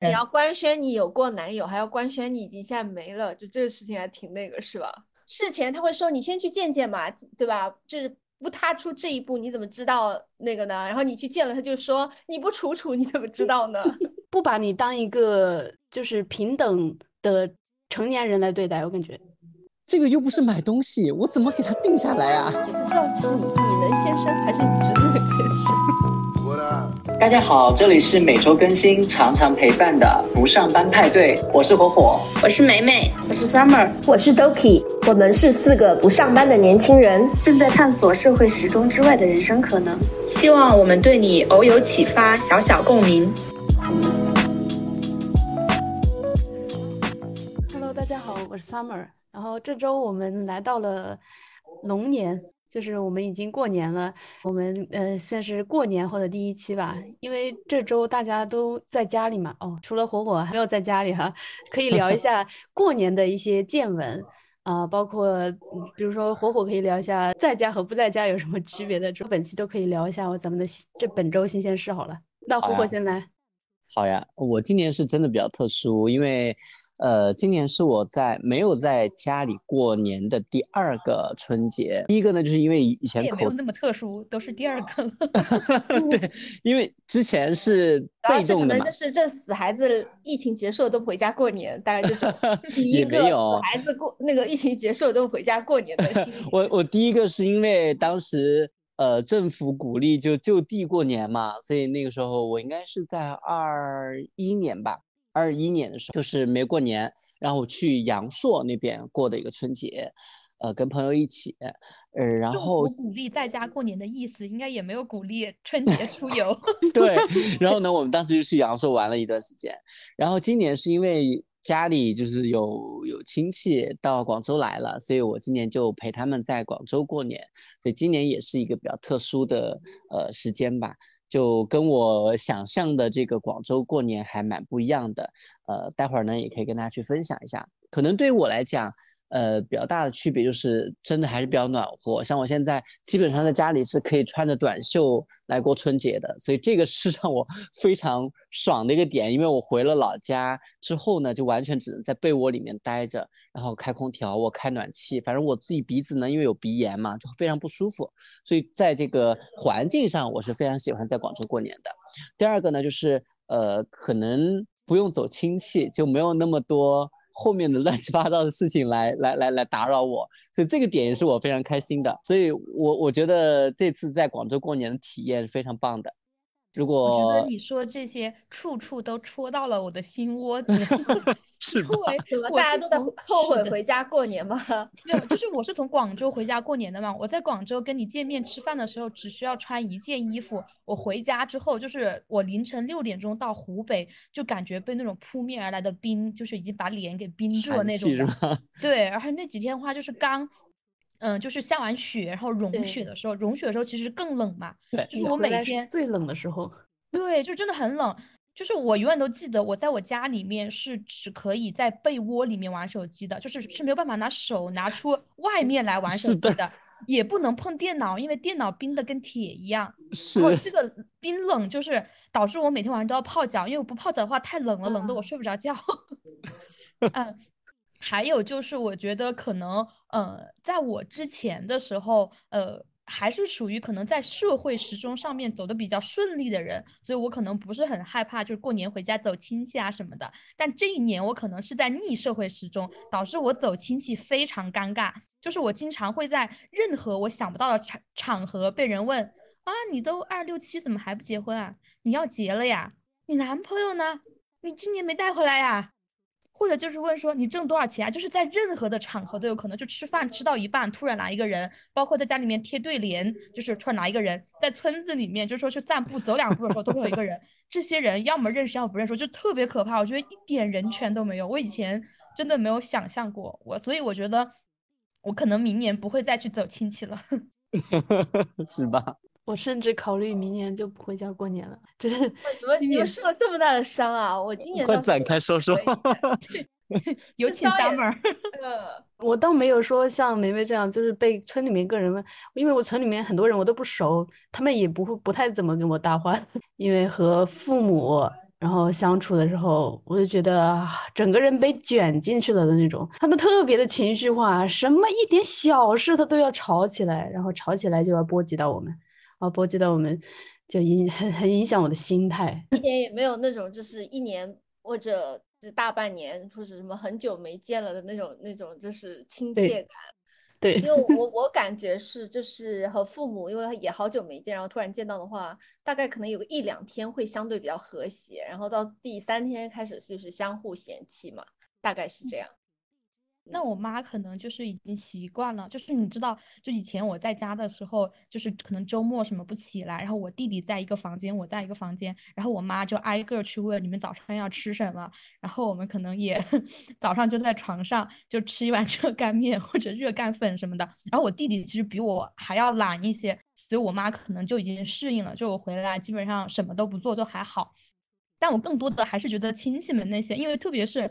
你要官宣你有过男友，还要官宣你已经现在没了，就这个事情还挺那个，是吧？事前他会说你先去见见嘛，对吧？就是不踏出这一步，你怎么知道那个呢？然后你去见了，他就说你不处处，你怎么知道呢？不把你当一个就是平等的成年人来对待，我感觉这个又不是买东西，我怎么给他定下来啊？不知道是你你能先生还是你侄子能先生？大家好，这里是每周更新、常常陪伴的不上班派对，我是火火，我是美美，我是 Summer，我是 Doki，我们是四个不上班的年轻人，正在探索社会时钟之外的人生可能。希望我们对你偶有启发，小小共鸣。Hello，大家好，我是 Summer，然后这周我们来到了龙年。就是我们已经过年了，我们呃算是过年后的第一期吧，因为这周大家都在家里嘛。哦，除了火火还没有在家里哈，可以聊一下 过年的一些见闻啊，包括比如说火火可以聊一下在家和不在家有什么区别的，这本期都可以聊一下我咱们的这本周新鲜事好了。那火火先来。好呀，我今年是真的比较特殊，因为。呃，今年是我在没有在家里过年的第二个春节。第一个呢，就是因为以前口没有那么特殊，都是第二个了。对，因为之前是被动的嘛。就是这死孩子，疫情结束了都不回家过年，大概就是 第一个死孩子过那个疫情结束了都回家过年的心。我我第一个是因为当时呃政府鼓励就就地过年嘛，所以那个时候我应该是在二一年吧。二一年的时候，就是没过年，然后我去阳朔那边过的一个春节，呃，跟朋友一起，呃，然后鼓励在家过年的意思，应该也没有鼓励春节出游。对，然后呢，我们当时就去阳朔玩了一段时间，然后今年是因为家里就是有有亲戚到广州来了，所以我今年就陪他们在广州过年，所以今年也是一个比较特殊的呃时间吧。就跟我想象的这个广州过年还蛮不一样的，呃，待会儿呢也可以跟大家去分享一下。可能对我来讲，呃，比较大的区别就是真的还是比较暖和。像我现在基本上在家里是可以穿着短袖来过春节的，所以这个是让我 非常爽的一个点。因为我回了老家之后呢，就完全只能在被窝里面待着。然后开空调，我开暖气，反正我自己鼻子呢，因为有鼻炎嘛，就非常不舒服。所以在这个环境上，我是非常喜欢在广州过年的。第二个呢，就是呃，可能不用走亲戚，就没有那么多后面的乱七八糟的事情来来来来打扰我。所以这个点也是我非常开心的。所以我我觉得这次在广州过年的体验是非常棒的。如果我觉得你说这些处处都戳到了我的心窝子，是因 为怎么大家都在后悔回家过年吗？没有，就是我是从广州回家过年的嘛。我在广州跟你见面吃饭的时候，只需要穿一件衣服。我回家之后，就是我凌晨六点钟到湖北，就感觉被那种扑面而来的冰，就是已经把脸给冰住了那种。对，然后那几天的话，就是刚。嗯，就是下完雪，然后融雪的时候，融雪的时候其实更冷嘛。对，就是我每天最冷的时候。对，就真的很冷。就是我永远都记得，我在我家里面是只可以在被窝里面玩手机的，就是是没有办法拿手拿出外面来玩手机的，也不能碰电脑，因为电脑冰的跟铁一样。是。这个冰冷就是导致我每天晚上都要泡脚，因为我不泡脚的话太冷了，冷的我睡不着觉。嗯。还有就是，我觉得可能，呃，在我之前的时候，呃，还是属于可能在社会时钟上面走的比较顺利的人，所以我可能不是很害怕，就是过年回家走亲戚啊什么的。但这一年我可能是在逆社会时钟，导致我走亲戚非常尴尬，就是我经常会在任何我想不到的场场合被人问啊，你都二六七怎么还不结婚啊？你要结了呀？你男朋友呢？你今年没带回来呀？或者就是问说你挣多少钱啊？就是在任何的场合都有可能，就吃饭吃到一半，突然来一个人，包括在家里面贴对联，就是突然来一个人，在村子里面就说去散步，走两步的时候都会有一个人。这些人要么认识，要么不认识，就特别可怕。我觉得一点人权都没有。我以前真的没有想象过我，所以我觉得我可能明年不会再去走亲戚了，是吧？我甚至考虑明年就不回家过年了。就是你们你们受了这么大的伤啊！我今年快展开说说。有请 summer。呃，我倒没有说像梅梅这样，就是被村里面个人问，因为我村里面很多人我都不熟，他们也不会不太怎么跟我搭话，因为和父母然后相处的时候，我就觉得整个人被卷进去了的那种。他们特别的情绪化，什么一点小事他都要吵起来，然后吵起来就要波及到我们，然后波及到我们，就影很很影响我的心态。一点也没有那种就是一年或者是大半年或者什么很久没见了的那种那种就是亲切感。对，因为我我感觉是就是和父母，因为也好久没见，然后突然见到的话，大概可能有个一两天会相对比较和谐，然后到第三天开始就是相互嫌弃嘛，大概是这样。那我妈可能就是已经习惯了，就是你知道，就以前我在家的时候，就是可能周末什么不起来，然后我弟弟在一个房间，我在一个房间，然后我妈就挨个去问你们早上要吃什么，然后我们可能也 早上就在床上就吃一碗热干面或者热干粉什么的，然后我弟弟其实比我还要懒一些，所以我妈可能就已经适应了，就我回来基本上什么都不做就还好，但我更多的还是觉得亲戚们那些，因为特别是。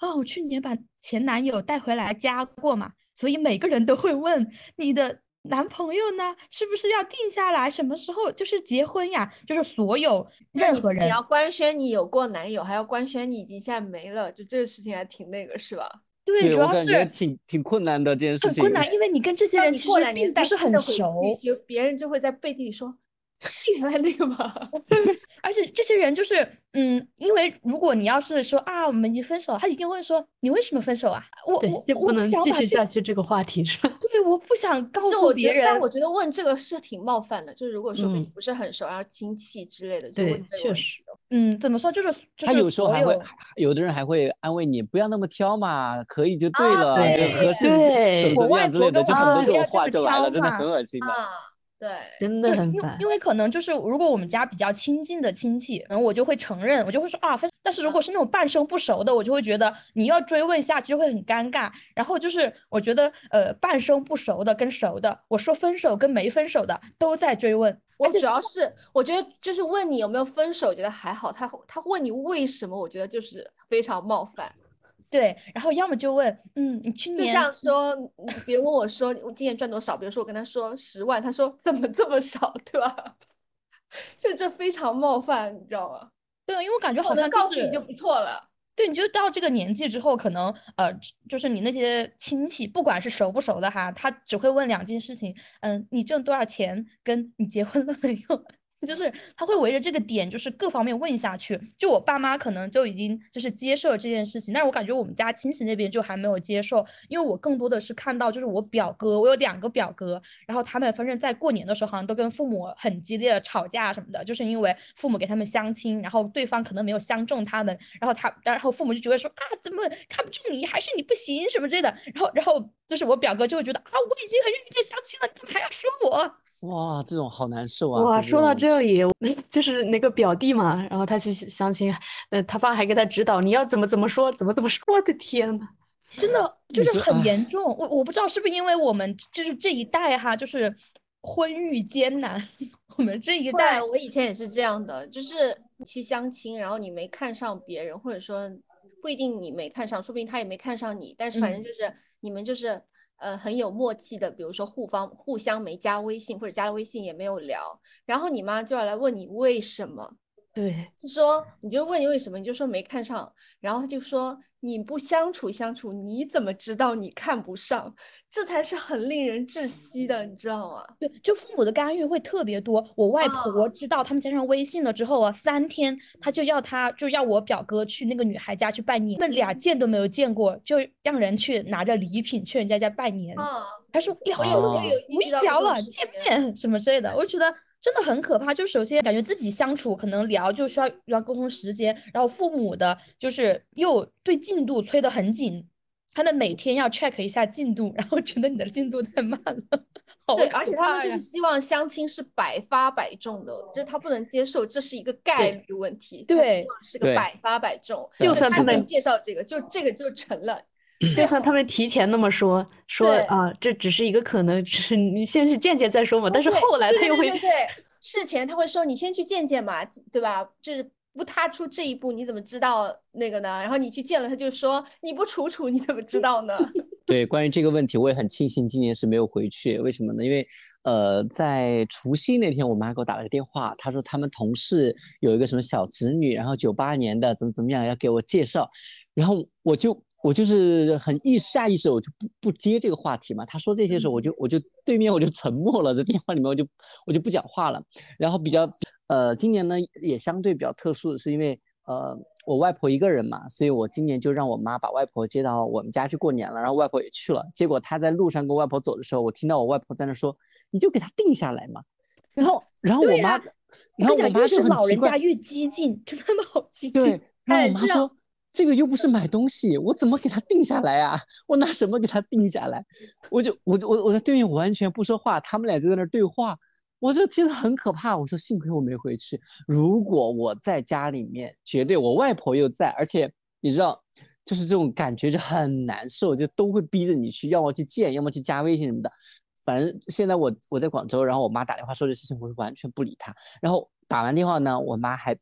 哦，我去年把前男友带回来家过嘛，所以每个人都会问你的男朋友呢，是不是要定下来，什么时候就是结婚呀？就是所有任何人，你要官宣你有过男友，还要官宣你已经现在没了，就这个事情还挺那个，是吧？对，主要是挺挺困难的这件事情，很困难，因为你跟这些人其实并不是很熟，就别人就会在背地里说。是原来那个吗？而且这些人就是，嗯，因为如果你要是说啊，我们已经分手了，他一定会说你为什么分手啊？我我就不能继续下去这个话题是吧？对，我不想告诉别人。但我觉得问这个是挺冒犯的，就是如果说跟你不是很熟，然后亲戚之类的，就问这个。确实。嗯，怎么说？就是他有时候还会，有的人还会安慰你，不要那么挑嘛，可以就对了，合适怎么怎么样之类的，就很多这种话就来了，真的很恶心的。对，真的很烦。因为可能就是，如果我们家比较亲近的亲戚，然后我就会承认，我就会说啊分。但是如果是那种半生不熟的，我就会觉得你要追问下去就会很尴尬。然后就是我觉得呃半生不熟的跟熟的，我说分手跟没分手的都在追问。我主要是我觉得就是问你有没有分手，觉得还好。他他问你为什么，我觉得就是非常冒犯。对，然后要么就问，嗯，你去年就像说，别问我说我今年赚多少，比如说我跟他说十万，他说怎么这么少，对吧？就这非常冒犯，你知道吗？对，因为我感觉好像告诉你就不错了。对，你就到这个年纪之后，可能呃，就是你那些亲戚，不管是熟不熟的哈，他只会问两件事情，嗯，你挣多少钱，跟你结婚了没有。就是他会围着这个点，就是各方面问下去。就我爸妈可能就已经就是接受了这件事情，但是我感觉我们家亲戚那边就还没有接受，因为我更多的是看到就是我表哥，我有两个表哥，然后他们反正在过年的时候好像都跟父母很激烈的吵架什么的，就是因为父母给他们相亲，然后对方可能没有相中他们，然后他然后父母就觉得说啊怎么看不中你，还是你不行什么之类的，然后然后就是我表哥就会觉得啊我已经很认真相亲了，你怎么还要说我？哇，这种好难受啊！哇，说到这里，就是那个表弟嘛，然后他去相亲，呃，他爸还给他指导，你要怎么怎么说，怎么怎么说。我的天呐，真的 就是很严重。我我不知道是不是因为我们就是这一代哈，就是婚育艰难。我们这一代，我以前也是这样的，就是去相亲，然后你没看上别人，或者说不一定你没看上，说不定他也没看上你，但是反正就是你们就是。呃，很有默契的，比如说互方互相没加微信，或者加了微信也没有聊，然后你妈就要来问你为什么。对，就说你就问你为什么，你就说没看上，然后他就说你不相处相处，你怎么知道你看不上？这才是很令人窒息的，你知道吗？对，就父母的干预会特别多。我外婆知道他们加上微信了之后啊，三天他就要他就要我表哥去那个女孩家去拜年，那俩见都没有见过，就让人去拿着礼品去人家家拜年。啊，还说聊什么？无聊了，见面什么之类的，我觉得。真的很可怕，就首先感觉自己相处可能聊就需要要沟通时间，然后父母的就是又对进度催得很紧，他们每天要 check 一下进度，然后觉得你的进度太慢了。对，而且他们就是希望相亲是百发百中的，就是他不能接受这是一个概率问题，对，是个百发百中，就算他们介绍这个，就这个就成了。就算他们提前那么说说啊，这只是一个可能，只是你先去见见再说嘛。但是后来他又会，对事前他会说你先去见见嘛，对吧？就是不踏出这一步，你怎么知道那个呢？然后你去见了，他就说你不处处，你怎么知道呢？对，关于这个问题，我也很庆幸今年是没有回去。为什么呢？因为，呃，在除夕那天，我妈给我打了个电话，她说他们同事有一个什么小侄女，然后九八年的，怎么怎么样，要给我介绍。然后我就我就是很意下意识，我就不不接这个话题嘛。他说这些时候，我就我就对面我就沉默了，在电话里面我就我就不讲话了。然后比较，呃，今年呢也相对比较特殊的是，因为呃。我外婆一个人嘛，所以我今年就让我妈把外婆接到我们家去过年了，然后外婆也去了。结果她在路上跟外婆走的时候，我听到我外婆在那说：“你就给她定下来嘛。”然后，然后我妈，然后我妈是很奇怪，越激进，真的好激进。对，然后我妈说：“这个又不是买东西，我怎么给他定下来啊？我拿什么给他定下来？”我就，我我我在对面完全不说话，他们俩就在那对话。我就觉得很可怕，我说幸亏我没回去。如果我在家里面，绝对我外婆又在，而且你知道，就是这种感觉就很难受，就都会逼着你去，要么去见，要么去加微信什么的。反正现在我我在广州，然后我妈打电话说这事情，我完全不理她。然后打完电话呢，我妈还。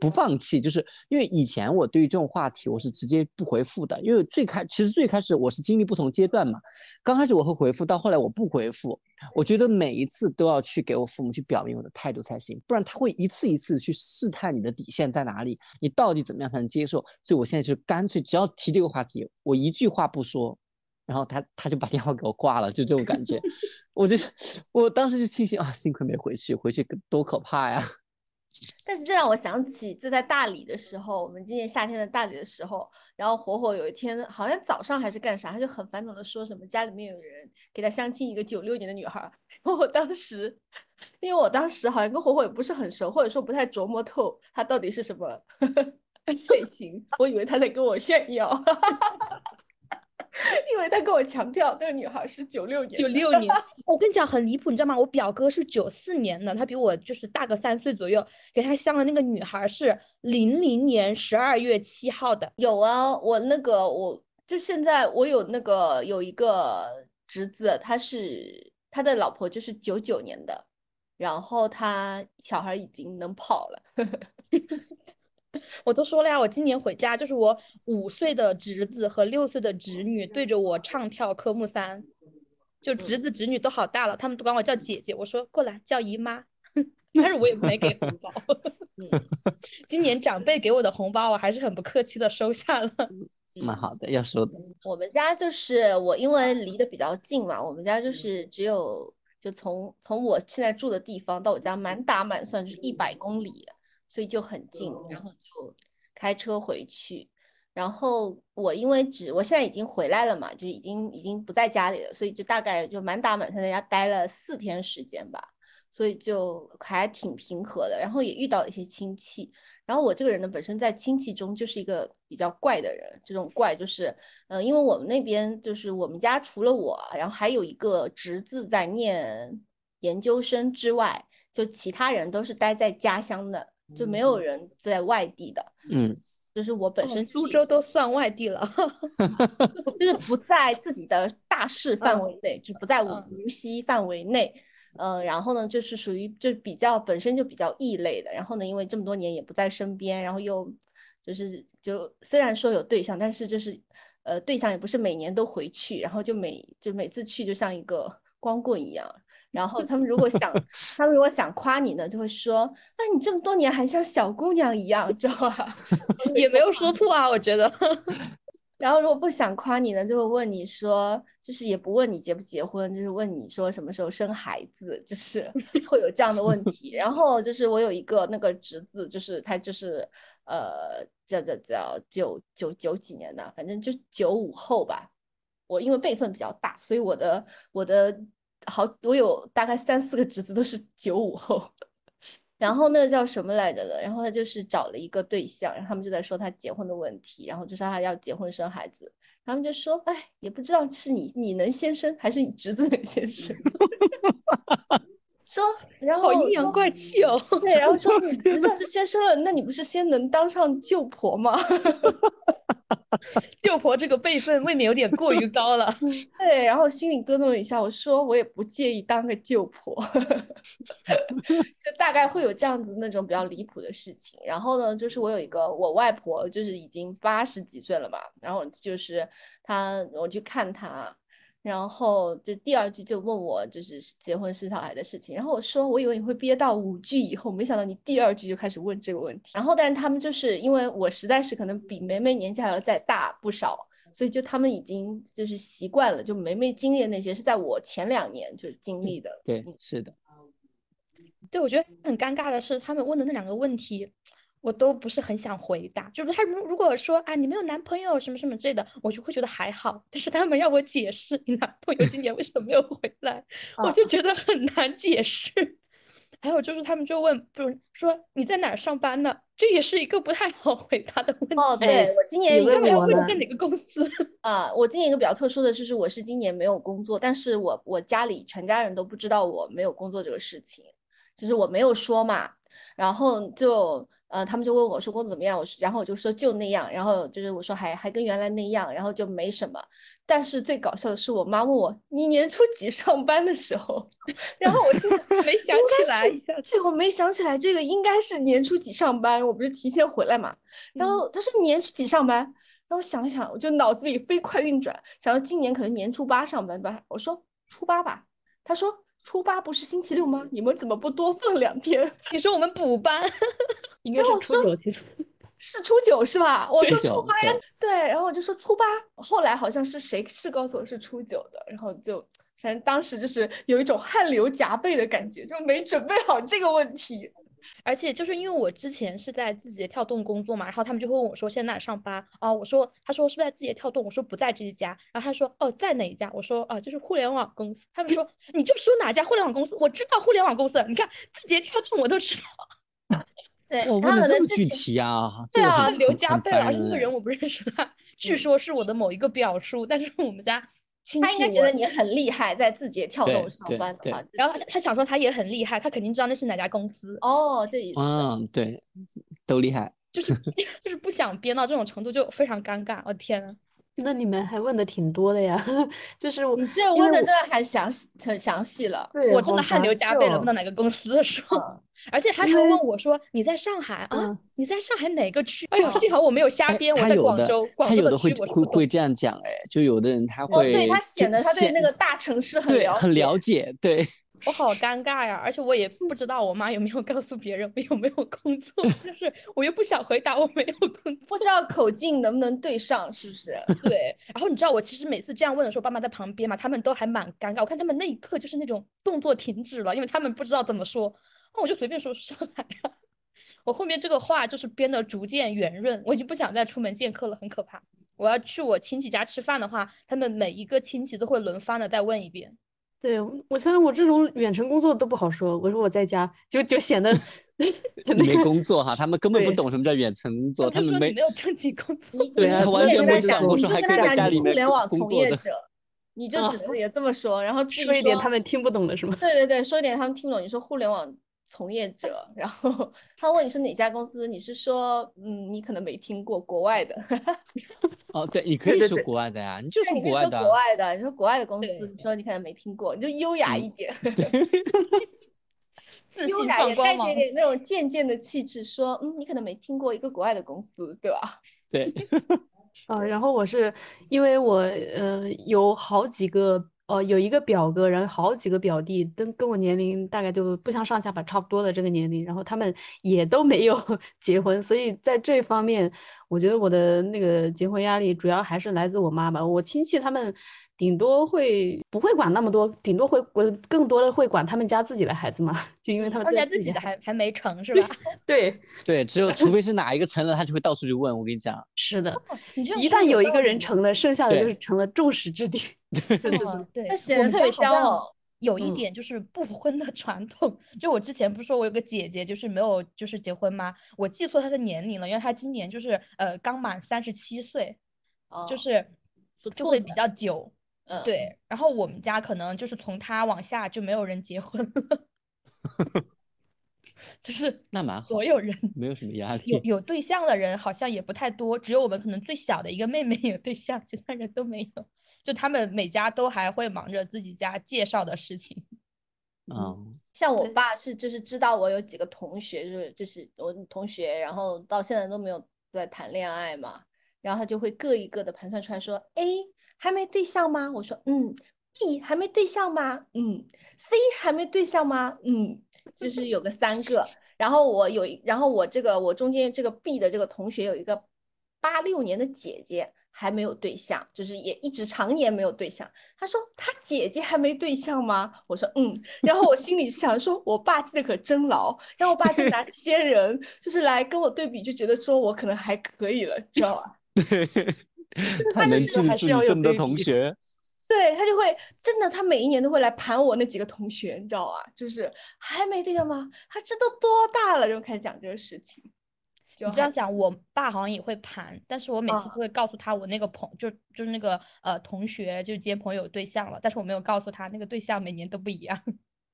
不放弃，就是因为以前我对于这种话题我是直接不回复的，因为最开其实最开始我是经历不同阶段嘛，刚开始我会回复，到后来我不回复，我觉得每一次都要去给我父母去表明我的态度才行，不然他会一次一次去试探你的底线在哪里，你到底怎么样才能接受？所以我现在就干脆只要提这个话题，我一句话不说，然后他他就把电话给我挂了，就这种感觉，我就我当时就庆幸啊，幸亏没回去，回去多可怕呀。但是这让我想起，就在大理的时候，我们今年夏天的大理的时候，然后火火有一天好像早上还是干啥，他就很烦恼的说什么家里面有人给他相亲一个九六年的女孩，然后我当时，因为我当时好像跟火火也不是很熟，或者说不太琢磨透他到底是什么 类型，我以为他在跟我炫耀。因为他跟我强调那个女孩是九六年，九六年。我跟你讲很离谱，你知道吗？我表哥是九四年的，他比我就是大个三岁左右。给他相的那个女孩是零零年十二月七号的。有啊，我那个我就现在我有那个有一个侄子，他是他的老婆就是九九年的，然后他小孩已经能跑了。我都说了呀，我今年回家就是我五岁的侄子和六岁的侄女对着我唱跳科目三，就侄子侄女都好大了，他们都管我叫姐姐。我说过来叫姨妈，但是我也没给红包。今年长辈给我的红包，我还是很不客气的收下了。蛮好的，要收的。我们家就是我，因为离得比较近嘛，我们家就是只有就从从我现在住的地方到我家满打满算就是一百公里。所以就很近，然后就开车回去。然后我因为只我现在已经回来了嘛，就已经已经不在家里了，所以就大概就满打满算在家待了四天时间吧。所以就还挺平和的。然后也遇到了一些亲戚。然后我这个人呢，本身在亲戚中就是一个比较怪的人。这种怪就是，嗯，因为我们那边就是我们家除了我，然后还有一个侄子在念研究生之外，就其他人都是待在家乡的。就没有人在外地的，嗯，就是我本身苏州都算外地了，就是不在自己的大市范围内，就不在无无锡范围内，呃，然后呢，就是属于就比较本身就比较异类的，然后呢，因为这么多年也不在身边，然后又就是就虽然说有对象，但是就是呃对象也不是每年都回去，然后就每就每次去就像一个光棍一样。然后他们如果想，他们如果想夸你呢，就会说：“那你这么多年还像小姑娘一样，知道吧？” 也没有说错啊，我觉得。然后如果不想夸你呢，就会问你说，就是也不问你结不结婚，就是问你说什么时候生孩子，就是 会有这样的问题。然后就是我有一个那个侄子，就是他就是呃叫叫叫九九九几年的，反正就九五后吧。我因为辈分比较大，所以我的我的。好，我有大概三四个侄子都是九五后，然后那个叫什么来着的，然后他就是找了一个对象，然后他们就在说他结婚的问题，然后就说他要结婚生孩子，他们就说，哎，也不知道是你你能先生还是你侄子能先生，说，然后阴阳怪气哦，对，然后说 你侄子是先生了，那你不是先能当上舅婆吗？舅婆这个辈分未免有点过于高了。对，然后心里咯噔了一下，我说我也不介意当个舅婆，就大概会有这样子那种比较离谱的事情。然后呢，就是我有一个我外婆，就是已经八十几岁了嘛，然后就是她，我去看她。然后就第二句就问我就是结婚生小孩的事情，然后我说我以为你会憋到五句以后，没想到你第二句就开始问这个问题。然后但是他们就是因为我实在是可能比梅梅年纪还要再大不少，所以就他们已经就是习惯了，就梅梅经历的那些是在我前两年就经历的。对，是的。对，我觉得很尴尬的是他们问的那两个问题。我都不是很想回答，就是他如如果说啊你没有男朋友什么什么之类的，我就会觉得还好。但是他们让我解释你男朋友今年为什么没有回来，我就觉得很难解释。还有就是他们就问，比如说你在哪儿上班呢？这也是一个不太好回答的问题。哦，对我今年他们要问在哪个公司啊？我今年一个比较特殊的就是我是今年没有工作，但是我我家里全家人都不知道我没有工作这个事情，就是我没有说嘛，然后就。呃，他们就问我说工作怎么样，我说，然后我就说就那样，然后就是我说还还跟原来那样，然后就没什么。但是最搞笑的是，我妈问我你年初几上班的时候，然后我现在没想起来，对，我没想起来这个应该是年初几上班，我不是提前回来嘛。然后他说你年初几上班，然后我想了想，我就脑子里飞快运转，想到今年可能年初八上班吧，我说初八吧，他说。初八不是星期六吗？你们怎么不多放两天？你说我们补班，应该是初九，其实是初九是吧？我说初八呀，对，然后我就说初八，后来好像是谁是告诉我是初九的，然后就反正当时就是有一种汗流浃背的感觉，就没准备好这个问题。而且就是因为我之前是在字节跳动工作嘛，然后他们就会问我说现在哪上班啊？我说他说是不是在字节跳动？我说不在这一家。然后他说哦在哪一家？我说啊就是互联网公司。他们说 你就说哪家互联网公司？我知道互联网公司，你看字节跳动我都知道。对，我问的 这么具体啊？对啊，刘家贝而且那个人我不认识他，据说是我的某一个表叔，但是我们家。他应该觉得你很厉害，在字节跳动上班的话，然后他想说他也很厉害，他肯定知道那是哪家公司。哦，这意思。嗯，对，都厉害。就是 就是不想编到这种程度，就非常尴尬。我天呐。那你们还问的挺多的呀，就是你这问的真的还详细，很详细了。我真的汗流浃背了，问到哪个公司的时候，而且他还问我说：“你在上海啊？你在上海哪个区？”哎呦，幸好我没有瞎编，我在广州。他有的会会会这样讲，哎，就有的人他会，对他显得他对那个大城市很了解，很了解，对。我好尴尬呀，而且我也不知道我妈有没有告诉别人我有没有工作，但是我又不想回答我没有工作，不知道口径能不能对上，是不是？对。然后你知道我其实每次这样问的时候，爸妈在旁边嘛，他们都还蛮尴尬。我看他们那一刻就是那种动作停止了，因为他们不知道怎么说。那我就随便说上海呀。我后面这个话就是编的逐渐圆润，我已经不想再出门见客了，很可怕。我要去我亲戚家吃饭的话，他们每一个亲戚都会轮番的再问一遍。对我，像我这种远程工作都不好说。我说我在家，就就显得 没工作哈。他们根本不懂什么叫远程工作，他们没没有正经工作。对啊，完全没想过说还可以在家里面互联网从业者，你就只能也这么说，然后说一点他们听不懂的是吗？对对对，说一点他们听不懂。你说互联网。从业者，然后他问你是哪家公司，你是说，嗯，你可能没听过国外的。哦，对，你可以说国外的呀，你就说国外的。国外的，你说国外的公司，你说你可能没听过，你就优雅一点。优雅也带点点那种贱贱的气质，说，嗯，你可能没听过一个国外的公司，对吧？对。啊，然后我是因为我呃有好几个。哦，有一个表哥，然后好几个表弟，跟跟我年龄大概就不相上下吧，差不多的这个年龄，然后他们也都没有 结婚，所以在这方面，我觉得我的那个结婚压力主要还是来自我妈吧。我亲戚他们顶多会不会管那么多，顶多会管更多的会管他们家自己的孩子嘛，就因为他们家自己的还还没成是吧？对对，只有除非是哪一个成了，他就会到处去问。我跟你讲，是的，一旦有一个人成了，剩下的就是成了众矢之的。对对，他显得特别骄傲。有一点就是不婚的传统。就我之前不是说我有个姐姐，就是没有就是结婚吗？我记错她的年龄了，因为她今年就是呃刚满三十七岁，就是就会比较久。嗯，对。然后我们家可能就是从他往下就没有人结婚了。就是那蛮好所有人没有什么压力。有有 对象的人好像也不太多，只有我们可能最小的一个妹妹有对象，其他人都没有。就他们每家都还会忙着自己家介绍的事情。嗯，像我爸是就是知道我有几个同学，就是就是我同学，然后到现在都没有在谈恋爱嘛，然后他就会各一个的盘算出来说，A 还没对象吗？我说嗯，B 还没对象吗？嗯，C 还没对象吗？嗯，就是有个三个，然后我有，然后我这个我中间这个 B 的这个同学有一个八六年的姐姐。还没有对象，就是也一直常年没有对象。他说他姐姐还没对象吗？我说嗯，然后我心里想说，我爸记得可真牢。然后我爸就拿这些人，就是来跟我对比，就觉得说我可能还可以了，知道吧？对，他能记住你这么多同学。对他就会真的，他每一年都会来盘我那几个同学，你知道吧？就是还没对象吗？他这都多大了，就开始讲这个事情。你这样想，我爸好像也会盘，但是我每次都会告诉他，我那个朋就就是那个呃同学就接朋友对象了，但是我没有告诉他那个对象每年都不一样。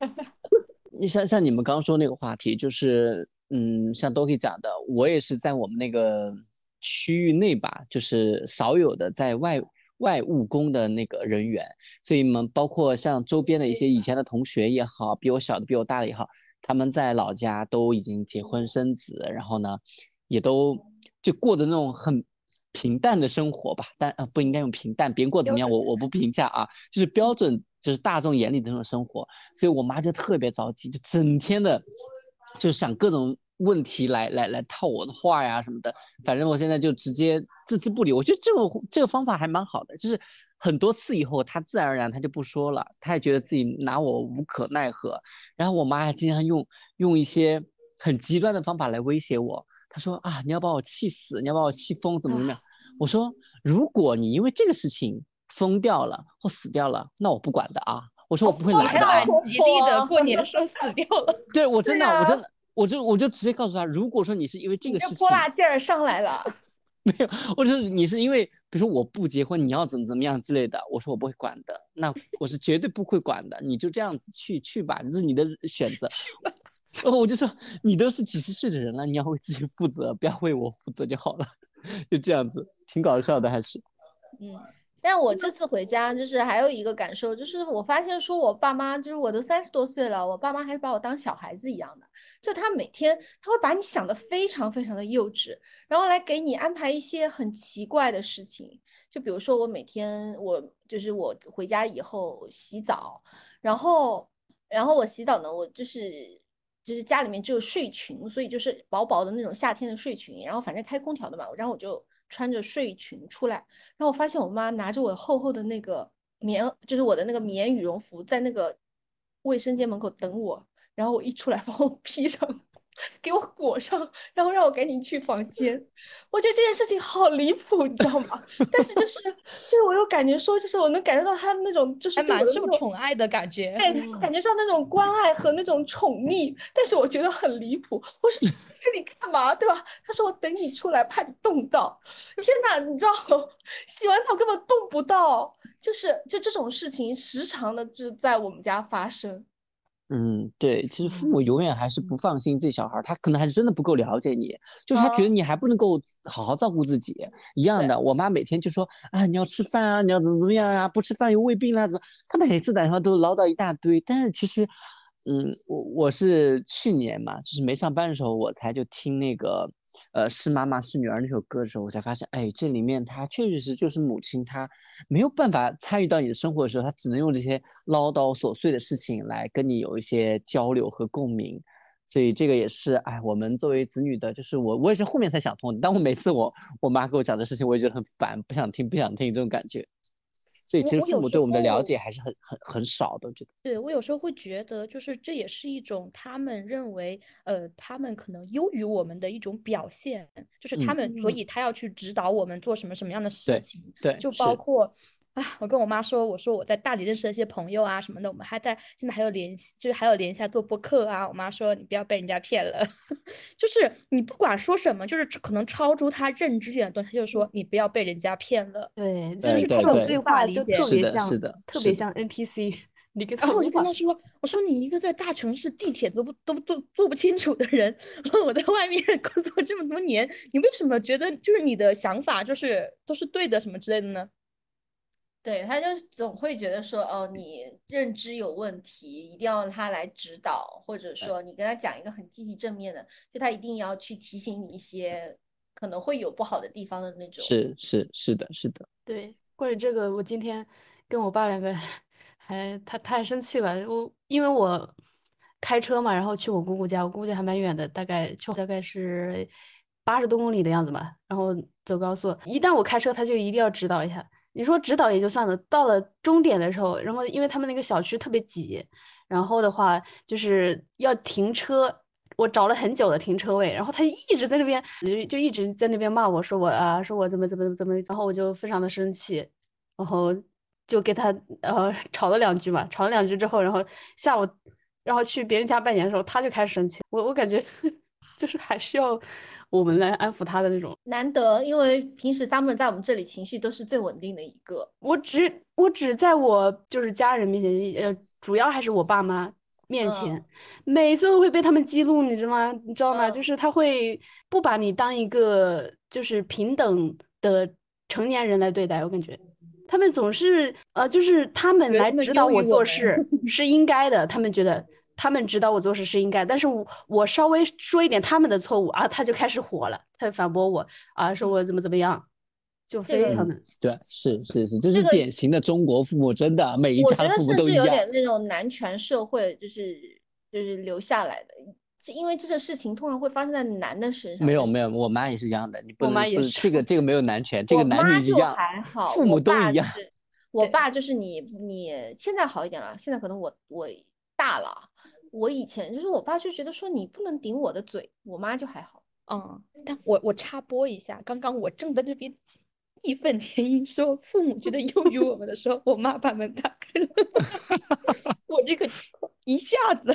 你像像你们刚刚说那个话题，就是嗯，像 Doki 讲的，我也是在我们那个区域内吧，就是少有的在外外务工的那个人员，所以们包括像周边的一些以前的同学也好，比我小的比我大的也好，他们在老家都已经结婚生子，然后呢。也都就过的那种很平淡的生活吧，但呃不应该用平淡，别人过怎么样我我不评价啊，就是标准就是大众眼里的那种生活，所以我妈就特别着急，就整天的，就想各种问题来来来套我的话呀什么的，反正我现在就直接置之不理。我觉得这个这个方法还蛮好的，就是很多次以后，他自然而然他就不说了，他也觉得自己拿我无可奈何。然后我妈还经常用用一些很极端的方法来威胁我。她说啊，你要把我气死，你要把我气疯，怎么怎么样？我说，如果你因为这个事情疯掉了或死掉了，那我不管的啊。我说我不会来的。蛮吉利的，过年 说死掉了。对我真的，我真的，我就我就直接告诉他，如果说你是因为这个事情，泼辣劲儿上来了。没有，我说你是因为，比如说我不结婚，你要怎么怎么样之类的，我说我不会管的。那我是绝对不会管的，你就这样子去去吧，这是你的选择。然后我就说，你都是几十岁的人了，你要为自己负责，不要为我负责就好了。就这样子，挺搞笑的，还是。嗯，但我这次回家，就是还有一个感受，就是我发现说，我爸妈，就是我都三十多岁了，我爸妈还是把我当小孩子一样的。就他每天，他会把你想的非常非常的幼稚，然后来给你安排一些很奇怪的事情。就比如说，我每天，我就是我回家以后洗澡，然后，然后我洗澡呢，我就是。就是家里面只有睡裙，所以就是薄薄的那种夏天的睡裙，然后反正开空调的嘛，然后我就穿着睡裙出来，然后我发现我妈拿着我厚厚的那个棉，就是我的那个棉羽绒服，在那个卫生间门口等我，然后我一出来 把我披上。给我裹上，然后让我赶紧去房间。我觉得这件事情好离谱，你知道吗？但是就是，就是我又感觉说，就是我能感觉到他那种，就是蛮受宠爱的感觉，哎，感觉上那种关爱和那种宠溺。但是我觉得很离谱。我说这里干嘛，对吧？他说我等你出来，怕你冻到。天哪，你知道，洗完澡根本冻不到。就是就这种事情，时常的就在我们家发生。嗯，对，其实父母永远还是不放心自己小孩，他可能还是真的不够了解你，就是他觉得你还不能够好好照顾自己一样的。我妈每天就说啊，你要吃饭啊，你要怎么怎么样啊，不吃饭又胃病啦，怎么？她每次打电话都唠叨一大堆，但是其实，嗯，我我是去年嘛，就是没上班的时候，我才就听那个。呃，是妈妈是女儿那首歌的时候，我才发现，哎，这里面她确确实是就是母亲，她没有办法参与到你的生活的时候，她只能用这些唠叨琐碎的事情来跟你有一些交流和共鸣，所以这个也是，哎，我们作为子女的，就是我，我也是后面才想通的。但我每次我我妈给我讲的事情，我也觉得很烦，不想听，不想听这种感觉。所以其实父母对我们的了解还是很很很少的，觉得。对我有时候会觉得，就是这也是一种他们认为，呃，他们可能优于我们的一种表现，就是他们，所以他要去指导我们做什么什么样的事情，对，就包括。啊，我跟我妈说，我说我在大理认识了一些朋友啊什么的，我们还在现在还有联系，就是还有联系做播客啊。我妈说你不要被人家骗了，就是你不管说什么，就是可能超出他认知点的东西，就说你不要被人家骗了。对，就是这种对话就特别像，是的，特别像 NPC。你跟他然后我就跟他说：“我说你一个在大城市地铁都不都都坐不清楚的人，我在外面工作这么多年，你为什么觉得就是你的想法就是都是对的什么之类的呢？”对，他就总会觉得说，哦，你认知有问题，一定要他来指导，或者说你跟他讲一个很积极正面的，就他一定要去提醒你一些可能会有不好的地方的那种。是是是的，是的。对，关于这个，我今天跟我爸两个还他他还生气了，我因为我开车嘛，然后去我姑姑家，我姑姑家还蛮远的，大概就大概是八十多公里的样子吧，然后走高速，一旦我开车，他就一定要指导一下。你说指导也就算了，到了终点的时候，然后因为他们那个小区特别挤，然后的话就是要停车，我找了很久的停车位，然后他一直在那边就就一直在那边骂我说我啊，说我怎么怎么怎么怎么，然后我就非常的生气，然后就给他呃吵了两句嘛，吵了两句之后，然后下午然后去别人家拜年的时候，他就开始生气，我我感觉 就是还需要。我们来安抚他的那种难得，因为平时 Summer 在我们这里情绪都是最稳定的一个。我只我只在我就是家人面前，呃，主要还是我爸妈面前，每次都会被他们激怒，你知道吗？你知道吗？就是他会不把你当一个就是平等的成年人来对待，我感觉他们总是呃，就是他们来指导我做事 是应该的，他们觉得。他们指导我做事是应该，但是我我稍微说一点他们的错误啊，他就开始火了，他就反驳我啊，说我怎么怎么样，就非常的对，是是是，这是典型的中国父母，真的每一家父母都一样。我觉得是有点那种男权社会，就是就是留下来的，因为这个事情通常会发生在男的身上。没有没有，我妈也是一样的，你不能这个这个没有男权，这个男女一样，父母都一样。我爸就是你你现在好一点了，现在可能我我大了。我以前就是我爸就觉得说你不能顶我的嘴，我妈就还好。嗯，但我我插播一下，刚刚我正在那边 义愤填膺说父母觉得优于我们的时候，我妈把门打开了，我这个一下子，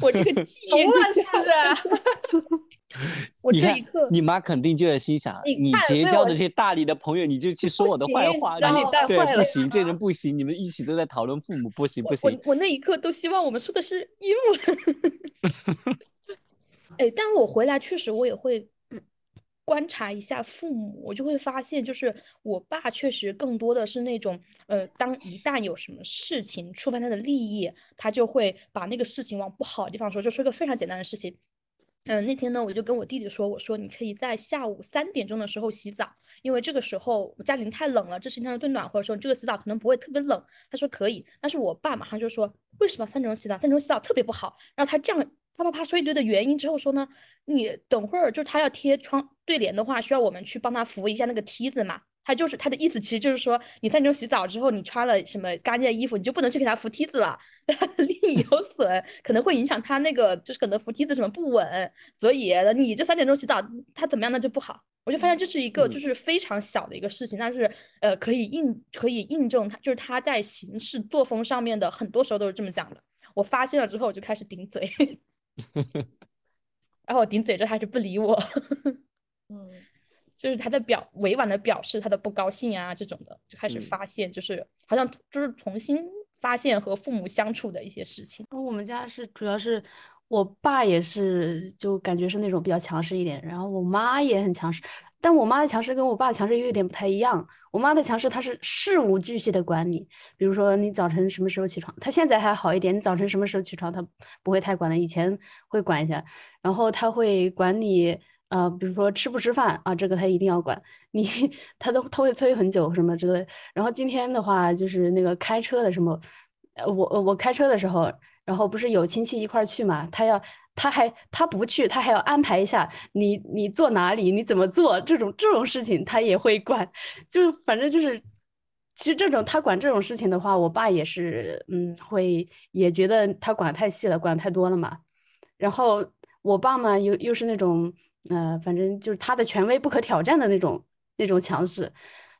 我这个气焰就下来了。我这一刻，你妈肯定就在心想：你结交的这些大理的朋友，你就去说我的坏话，对，不行，这人不行。你们一起都在讨论父母，不行不行。我我那一刻都希望我们说的是英文。哎，但我回来确实我也会观察一下父母，我就会发现，就是我爸确实更多的是那种，呃，当一旦有什么事情触犯他的利益，他就会把那个事情往不好的地方说。就说一个非常简单的事情。嗯，那天呢，我就跟我弟弟说，我说你可以在下午三点钟的时候洗澡，因为这个时候我家里太冷了，这世界上最暖和的时候，这个洗澡可能不会特别冷。他说可以，但是我爸马上就说，为什么三点钟洗澡？三点钟洗澡特别不好。然后他这样啪啪啪说一堆的原因之后说呢，你等会儿就是他要贴窗对联的话，需要我们去帮他扶一下那个梯子嘛。他就是他的意思，其实就是说，你三点钟洗澡之后，你穿了什么干净的衣服，你就不能去给他扶梯子了，利益有损，可能会影响他那个，就是可能扶梯子什么不稳，所以你这三点钟洗澡，他怎么样那就不好。我就发现这是一个就是非常小的一个事情，但是呃可以印可以印证他就是他在行事作风上面的很多时候都是这么讲的。我发现了之后，我就开始顶嘴，然后我顶嘴之后他就不理我，嗯。就是他在表委婉的表示他的不高兴啊，这种的就开始发现，就是好像就是重新发现和父母相处的一些事情。我们家是主要是我爸也是，就感觉是那种比较强势一点，然后我妈也很强势，但我妈的强势跟我爸的强势又有点不太一样。我妈的强势她是事无巨细的管你，比如说你早晨什么时候起床，她现在还好一点，你早晨什么时候起床她不会太管的，以前会管一下，然后她会管你。呃，比如说吃不吃饭啊，这个她一定要管你，她都她会催很久什么之类。然后今天的话，就是那个开车的什么，我我开车的时候，然后不是有亲戚一块儿去嘛，他要他还他不去，他还要安排一下你你坐哪里，你怎么做这种这种事情他也会管，就反正就是，其实这种他管这种事情的话，我爸也是，嗯，会也觉得他管太细了，管太多了嘛。然后我爸嘛，又又是那种。呃，反正就是他的权威不可挑战的那种那种强势，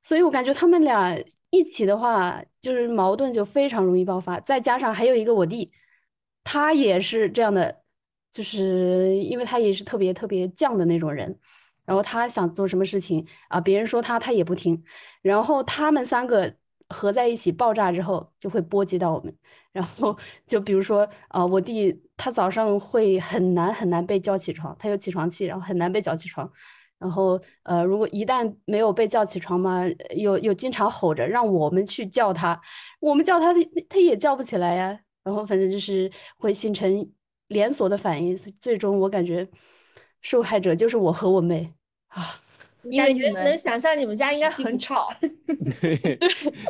所以我感觉他们俩一起的话，就是矛盾就非常容易爆发。再加上还有一个我弟，他也是这样的，就是因为他也是特别特别犟的那种人，然后他想做什么事情啊，别人说他他也不听，然后他们三个合在一起爆炸之后，就会波及到我们。然后就比如说，呃，我弟他早上会很难很难被叫起床，他有起床气，然后很难被叫起床。然后，呃，如果一旦没有被叫起床嘛，又又经常吼着让我们去叫他，我们叫他，他他也叫不起来呀。然后反正就是会形成连锁的反应，最终我感觉受害者就是我和我妹啊。因为你们能想象你们家应该很吵，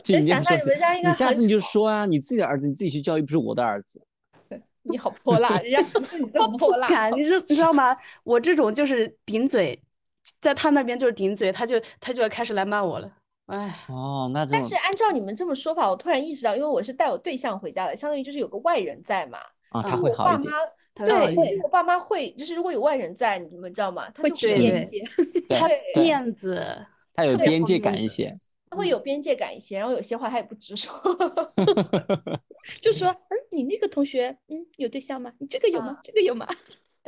对，能想象你们家应该。你下次你就说啊，你自己的儿子你自己去教育，不是我的儿子。你好泼辣，人家不是你这么 泼辣。你知你知道吗？我这种就是顶嘴，在他那边就是顶嘴，他就他就要开始来骂我了。哎，哦，那但是按照你们这么说法，我突然意识到，因为我是带我对象回家的，相当于就是有个外人在嘛。啊，他会好一点。对，我爸妈会，就是如果有外人在，你们知道吗？他会边界，他面子，他有边界感一些，他会有边界感一些，然后有些话他也不直说，就说，嗯，你那个同学，嗯，有对象吗？你这个有吗？这个有吗？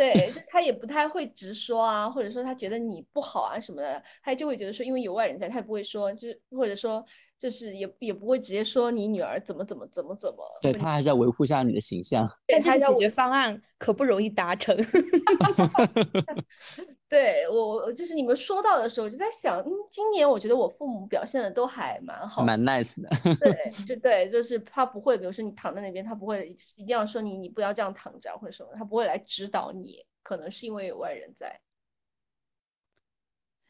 对，就 他也不太会直说啊，或者说他觉得你不好啊什么的，他就会觉得说，因为有外人在，他也不会说，就是或者说。就是也也不会直接说你女儿怎么怎么怎么怎么，对他还是要维护一下你的形象。但这个解决方案可不容易达成。对我我就是你们说到的时候，我就在想，嗯，今年我觉得我父母表现的都还蛮好，蛮 nice 的。对，就对，就是他不会，比如说你躺在那边，他不会一定要说你你不要这样躺着或者什么，他不会来指导你，可能是因为有外人在。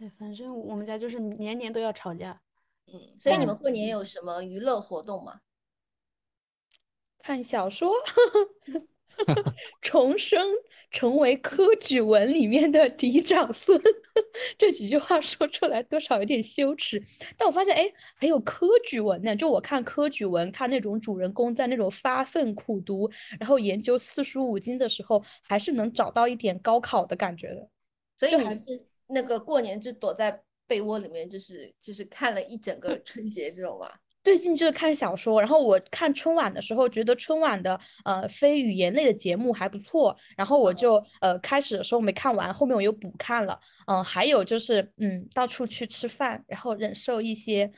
哎，反正我们家就是年年都要吵架。嗯，所以你们过年有什么娱乐活动吗？看小说，重生成为科举文里面的嫡长孙，这几句话说出来多少有点羞耻。但我发现，哎，还有科举文呢。就我看科举文，看那种主人公在那种发奋苦读，然后研究四书五经的时候，还是能找到一点高考的感觉的。所以还是那个过年就躲在。被窝里面就是就是看了一整个春节这种嘛，最近就是看小说，然后我看春晚的时候觉得春晚的呃非语言类的节目还不错，然后我就呃开始的时候没看完，后面我又补看了，嗯，还有就是嗯到处去吃饭，然后忍受一些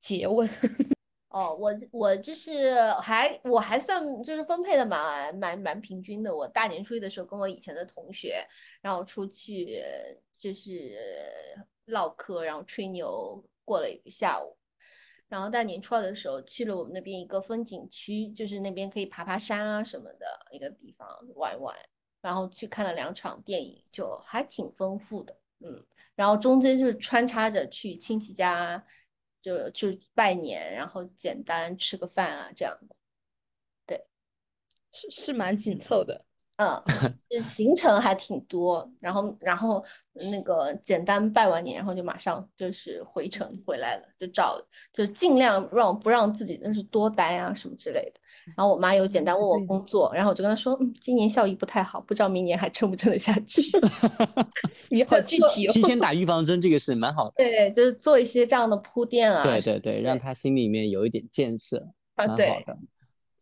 诘问。哦，我我就是还我还算就是分配的蛮蛮蛮平均的，我大年初一的时候跟我以前的同学，然后出去就是。唠嗑，然后吹牛，过了一个下午。然后大年初二的时候去了我们那边一个风景区，就是那边可以爬爬山啊什么的一个地方玩一玩。然后去看了两场电影，就还挺丰富的。嗯，然后中间就是穿插着去亲戚家，就就拜年，然后简单吃个饭啊这样。对，是是蛮紧凑的。嗯，就行程还挺多，然后然后那个简单拜完年，然后就马上就是回城回来了，就找就尽量让不让自己就是多待啊什么之类的。然后我妈有简单问我工作，然后我就跟她说，嗯，今年效益不太好，不知道明年还撑不撑得下 去。你好具体，提前打预防针，这个是蛮好的。对，就是做一些这样的铺垫啊。对对对，让他心里面有一点建设，蛮好的。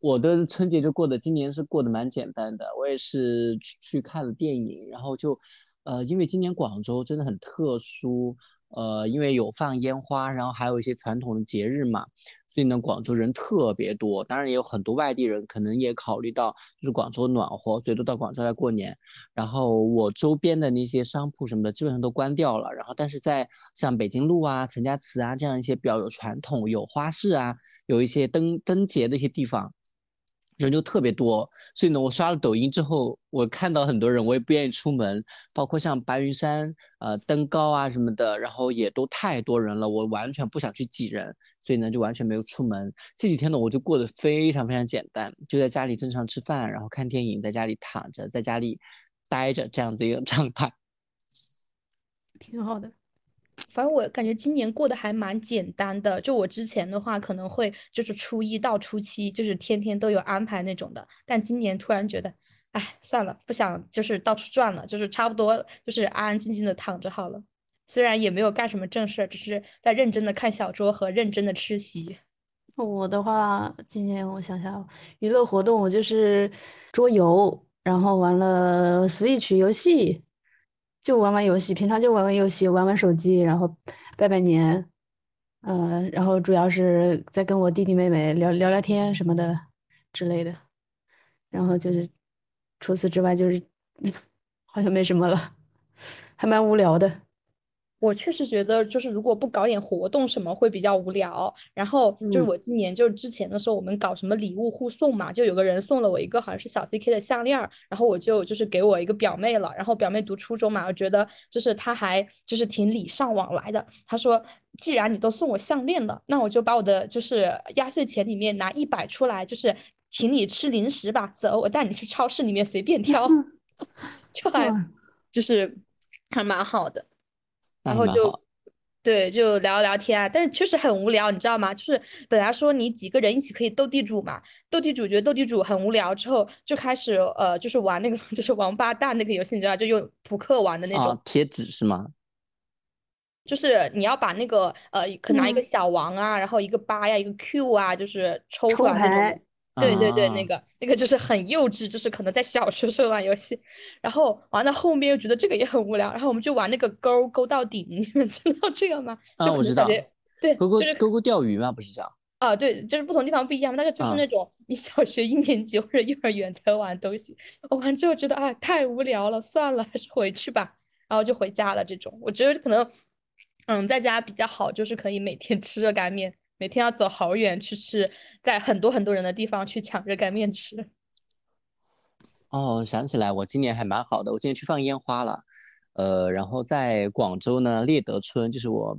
我的春节就过得，今年是过得蛮简单的。我也是去去看了电影，然后就，呃，因为今年广州真的很特殊，呃，因为有放烟花，然后还有一些传统的节日嘛，所以呢，广州人特别多。当然也有很多外地人，可能也考虑到就是广州暖和，所以都到广州来过年。然后我周边的那些商铺什么的，基本上都关掉了。然后但是在像北京路啊、陈家祠啊这样一些比较有传统、有花市啊、有一些灯灯节的一些地方。人就特别多，所以呢，我刷了抖音之后，我看到很多人，我也不愿意出门，包括像白云山、呃登高啊什么的，然后也都太多人了，我完全不想去挤人，所以呢，就完全没有出门。这几天呢，我就过得非常非常简单，就在家里正常吃饭，然后看电影，在家里躺着，在家里待着这样子一个状态，挺好的。反正我感觉今年过得还蛮简单的，就我之前的话可能会就是初一到初七就是天天都有安排那种的，但今年突然觉得，哎，算了，不想就是到处转了，就是差不多就是安安静静的躺着好了。虽然也没有干什么正事，只是在认真的看小说和认真的吃席。我的话，今年我想想，娱乐活动我就是桌游，然后玩了 Switch 游戏。就玩玩游戏，平常就玩玩游戏，玩玩手机，然后拜拜年，嗯，然后主要是在跟我弟弟妹妹聊聊聊天什么的之类的，然后就是除此之外就是 好像没什么了，还蛮无聊的。我确实觉得，就是如果不搞点活动什么会比较无聊。然后就是我今年就是之前的时候，我们搞什么礼物互送嘛，就有个人送了我一个好像是小 CK 的项链儿，然后我就就是给我一个表妹了。然后表妹读初中嘛，我觉得就是她还就是挺礼尚往来的。她说，既然你都送我项链了，那我就把我的就是压岁钱里面拿一百出来，就是请你吃零食吧。走，我带你去超市里面随便挑 就还就是还蛮好的。然后就，对，就聊聊天啊，但是确实很无聊，你知道吗？就是本来说你几个人一起可以斗地主嘛，斗地主觉得斗地主很无聊，之后就开始呃，就是玩那个 就是王八蛋那个游戏，你知道，就用扑克玩的那种。贴纸是吗？就是你要把那个呃，可拿一个小王啊，然后一个八呀，一个 Q 啊，就是抽出来那种。对对对，那个那个就是很幼稚，就是可能在小学时候玩游戏，然后玩到后面又觉得这个也很无聊，然后我们就玩那个勾勾到底，你们知道这个吗？啊，我知道。对，勾勾勾勾钓鱼嘛，不是这样。啊，对，就是不同地方不一样，那个就是那种你小学一年级或者幼儿园才玩东西，我玩之后觉得啊太无聊了，算了，还是回去吧，然后就回家了。这种我觉得可能，嗯，在家比较好，就是可以每天吃热干面。每天要走好远去吃，在很多很多人的地方去抢热干面吃。哦，想起来，我今年还蛮好的，我今年去放烟花了。呃，然后在广州呢，猎德村就是我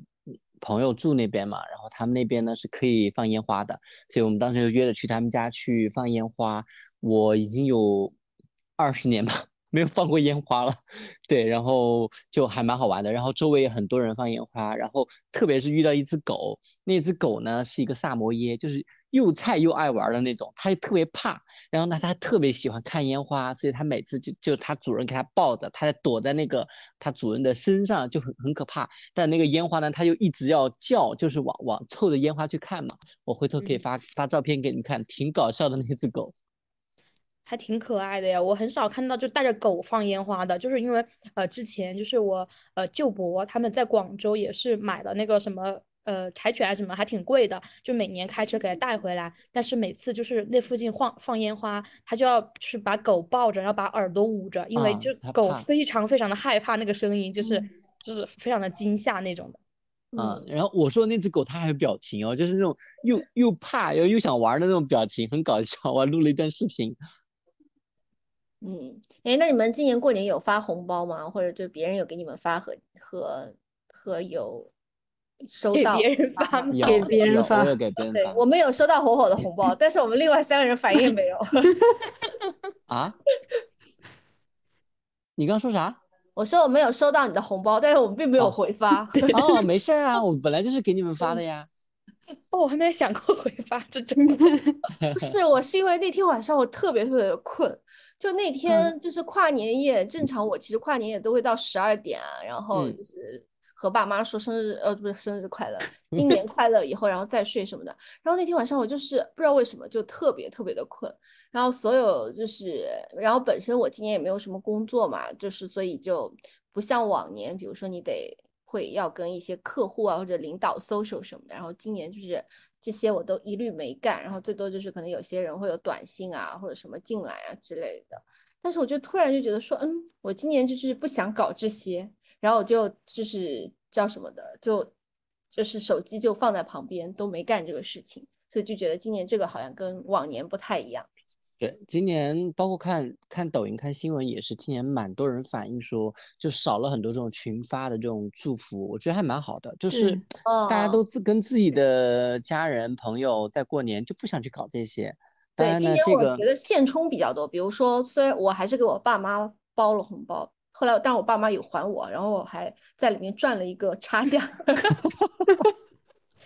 朋友住那边嘛，然后他们那边呢是可以放烟花的，所以我们当时就约着去他们家去放烟花。我已经有二十年吧。没有放过烟花了，对，然后就还蛮好玩的。然后周围很多人放烟花，然后特别是遇到一只狗，那只狗呢是一个萨摩耶，就是又菜又爱玩的那种，它就特别怕。然后呢，它特别喜欢看烟花，所以它每次就就它主人给它抱着，它躲在那个它主人的身上，就很很可怕。但那个烟花呢，它就一直要叫，就是往往凑着烟花去看嘛。我回头可以发发照片给你们看，挺搞笑的那只狗。还挺可爱的呀，我很少看到就带着狗放烟花的，就是因为呃之前就是我呃舅伯他们在广州也是买了那个什么呃柴犬啊什么，还挺贵的，就每年开车给它带回来，但是每次就是那附近放放烟花，它就要就是把狗抱着，然后把耳朵捂着，因为就狗非常非常的害怕那个声音，就是就是非常的惊吓那种的。嗯，然后我说那只狗它还有表情哦，就是那种又又怕又又想玩的那种表情，很搞笑，我还录了一段视频。嗯，哎，那你们今年过年有发红包吗？或者就别人有给你们发和和和有收到？给别人发，给别人发，给别人发。对，我们有收到火火的红包，但是我们另外三个人反应没有。啊？你刚说啥？我说我没有收到你的红包，但是我们并没有回发。哦，没事啊，我本来就是给你们发的呀。哦，我还没想过回发，这真的 不是。我是因为那天晚上我特别特别的困。就那天就是跨年夜，正常我其实跨年夜都会到十二点，然后就是和爸妈说生日，呃，不是生日快乐，新年快乐以后，然后再睡什么的。然后那天晚上我就是不知道为什么就特别特别的困，然后所有就是，然后本身我今年也没有什么工作嘛，就是所以就不像往年，比如说你得会要跟一些客户啊或者领导 social 什么的，然后今年就是。这些我都一律没干，然后最多就是可能有些人会有短信啊或者什么进来啊之类的，但是我就突然就觉得说，嗯，我今年就是不想搞这些，然后我就就是叫什么的，就就是手机就放在旁边都没干这个事情，所以就觉得今年这个好像跟往年不太一样。对，今年包括看看抖音、看新闻也是，今年蛮多人反映说，就少了很多这种群发的这种祝福，我觉得还蛮好的，就是大家都自跟自己的家人朋友在过年，就不想去搞这些。对，今年我觉得现充比较多，比如说，虽然我还是给我爸妈包了红包，后来但我爸妈有还我，然后我还在里面赚了一个差价。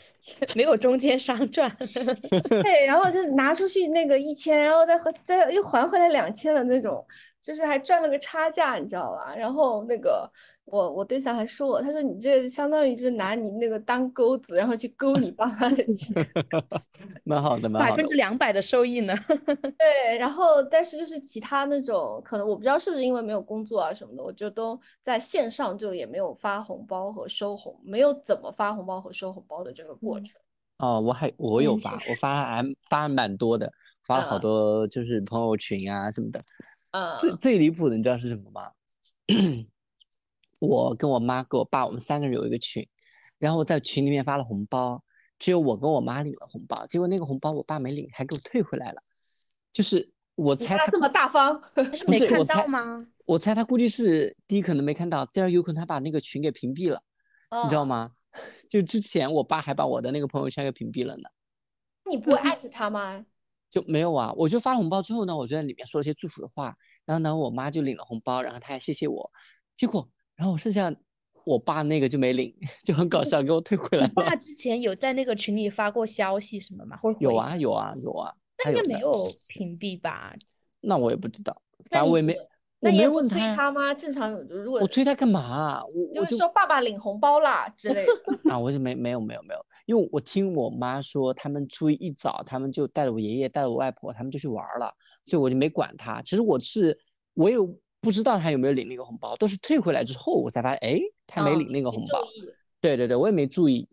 没有中间商赚，对，然后就拿出去那个一千，然后再和再又还回来两千的那种，就是还赚了个差价，你知道吧？然后那个我我对象还说我，他说你这相当于就是拿你那个当钩子，然后去勾你爸妈的钱，蛮好的，蛮好的。百分之两百的收益呢？对，然后但是就是其他那种可能我不知道是不是因为没有工作啊什么的，我就都在线上就也没有发红包和收红，没有怎么发红包和收红包的这个过程。哦，我还我有发，我发还发蛮多的，发了好嗯多就是朋友群啊什么的。嗯，最最离谱的你知道是什么吗？我跟我妈跟我爸我们三个人有一个群，然后我在群里面发了红包，只有我跟我妈领了红包，结果那个红包我爸没领，还给我退回来了。就是我猜他这么大方，但 是不没看到是我猜吗？我猜他估计是第一可能没看到，第二有可能他把那个群给屏蔽了，你知道嗯？吗？就之前我爸还把我的那个朋友圈给屏蔽了呢。你不会艾特他吗？就没有啊，我就发了红包之后呢，我就在里面说了些祝福的话，然后呢，我妈就领了红包，然后她还谢谢我，结果，然后我剩下我爸那个就没领，就很搞笑，给我退回来你爸了。之前有在那个群里发过消息什么吗？或者有啊，有啊，有啊，那应该没有屏蔽吧？那我也不知道，反正我也没，那你催他吗？正常如果我催他干嘛啊？我就说爸爸领红包啦 之类的。啊，我就没没有没有没有，因为我听我妈说，他们初一一早，他们就带着我爷爷，带着我外婆，他们就去玩儿了，所以我就没管他。其实我是我也不知道他有没有领那个红包，都是退回来之后我才发现，哎，他没嗯领那个红包。对对对，我也没注意。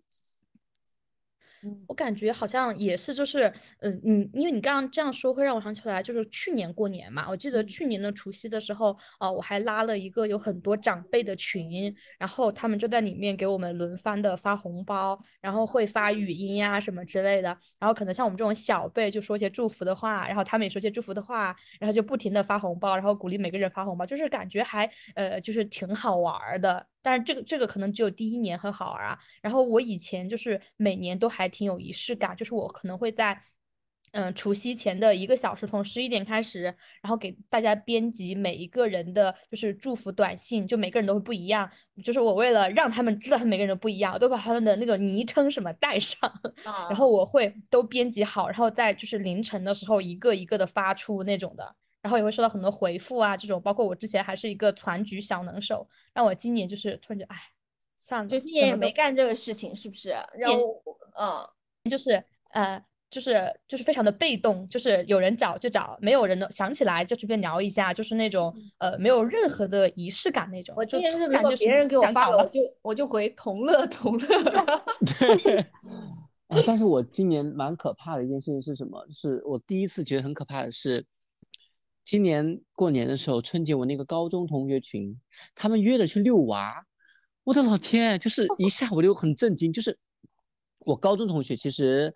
我感觉好像也是，就是，嗯、嗯，因为你刚刚这样说，会让我想起来，就是去年过年嘛，我记得嗯。去年的除夕的时候，啊、我还拉了一个有很多长辈的群，然后他们就在里面给我们轮番的发红包，然后会发语音呀、什么之类的，然后可能像我们这种小辈就说些祝福的话，然后他们也说些祝福的话，然后就不停的发红包，然后鼓励每个人发红包，就是感觉还呃就是挺好玩儿的。但是这个这个可能只有第一年很好玩啊，然后我以前就是每年都还挺有仪式感，就是我可能会在。嗯，除夕前的一个小时，从十一点开始，然后给大家编辑每一个人的就是祝福短信，就每个人都会不一样。就是我为了让他们知道他们每个人都不一样，我都把他们的那个昵称什么带上，啊然后我会都编辑好，然后在就是凌晨的时候一个一个的发出那种的，然后也会收到很多回复啊，这种包括我之前还是一个团局小能手，但我今年就是突然就哎，算了，就今年也没干这个事情，是不是？然后，嗯，就是呃，就是就是非常的被动，就是有人找就找，没有人能想起来就随便聊一下，就是那种呃没有任何的仪式感那种。我今年是如果突然就是别人给我发了，我就我就回同乐同乐。对。啊，但是我今年蛮可怕的一件事情是什么？是我第一次觉得很可怕的是，今年过年的时候，春节我那个高中同学群，他们约着去遛娃，我的老天，就是一下我就很震惊。就是我高中同学，其实，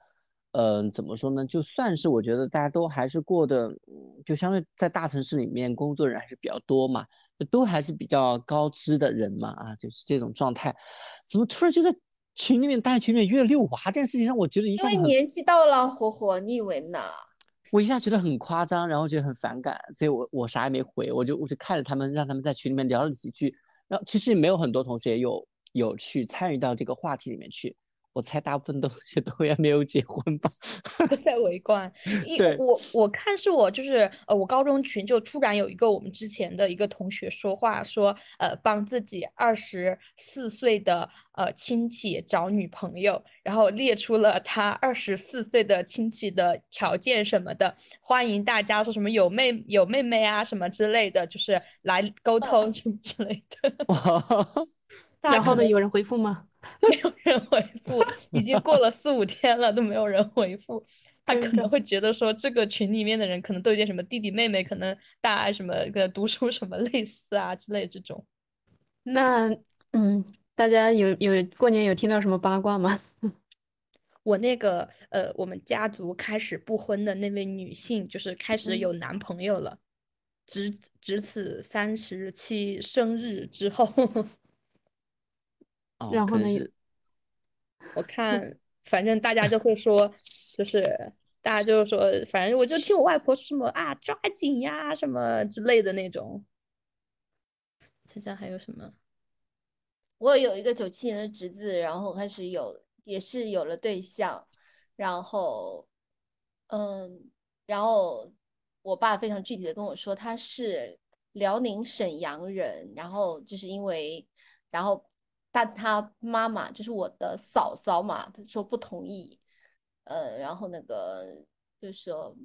嗯、怎么说呢？就算是我觉得大家都还是过得，嗯就相对在大城市里面工作人还是比较多嘛，都还是比较高知的人嘛，啊，就是这种状态，怎么突然就在群里面大家群里面约了遛娃这件事情，让我觉得一因为下年纪到了，火火，你以为呢？我一下觉得很夸张，然后觉得很反感，所以我我啥也没回，我就我就看着他们，让他们在群里面聊了几句，然后其实也没有很多同学有有去参与到这个话题里面去，我猜大部分都也都也没有结婚吧。在围观。一我我看是我就是呃，我高中群就突然有一个我们之前的一个同学说话说，呃，帮自己二十四岁的呃亲戚找女朋友，然后列出了他二十四岁的亲戚的条件什么的，欢迎大家说什么有妹有妹妹啊什么之类的，就是来沟通什么之类的。然后呢，有人回复吗？没有人回复，已经过了四五天了都没有人回复。他可能会觉得说，这个群里面的人可能都有点什么弟弟妹妹，可能大家什么个读书什么类似啊之类这种。那嗯，大家有有过年有听到什么八卦吗？我那个呃，我们家族开始不婚的那位女性，就是开始有男朋友了，只只此三十七生日之后，哦，然后呢我看反正大家就会说，就是大家就是说，反正我就听我外婆说什么啊，抓紧呀什么之类的那种。想想还有什么？我有一个九七年的侄子，然后开始有也是有了对象，然后嗯，然后我爸非常具体的跟我说，他是辽宁沈阳人，然后就是因为，然后但他妈妈就是我的嫂嫂嘛，她说不同意，呃，然后那个就说，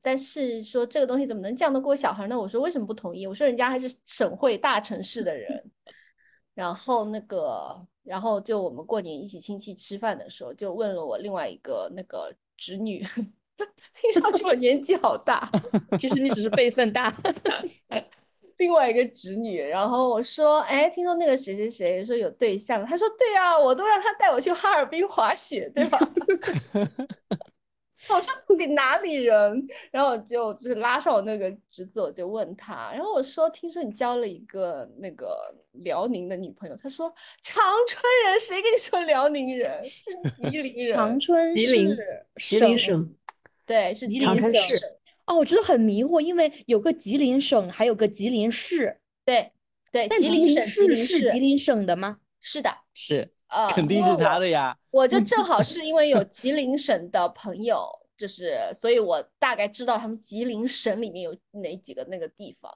但是说这个东西怎么能犟得过小孩呢？我说为什么不同意？我说人家还是省会大城市的人，然后那个，然后就我们过年一起亲戚吃饭的时候，就问了我另外一个那个侄女。听上去我年纪好大，其实你只是辈分大。另外一个侄女，然后我说：“哎，听说那个谁谁谁说有对象。”他说：“对啊，我都让他带我去哈尔滨滑雪，对吧？” 好像：“你哪里人？”然后我就就是拉上我那个侄子，我就问他，然后我说：“听说你交了一个那个辽宁的女朋友？”他说：“长春人，谁跟你说辽宁人？是吉林人。”长春吉林，吉林省。对，是吉林省。哦，我觉得很迷惑，因为有个吉林省，还有个吉林市。对对，吉林市是吉林省的吗？是的，是呃，肯定是他的呀。我就正好 是因为有吉林省的朋友，就是所以我大概知道他们吉林省里面有哪几个那个地方。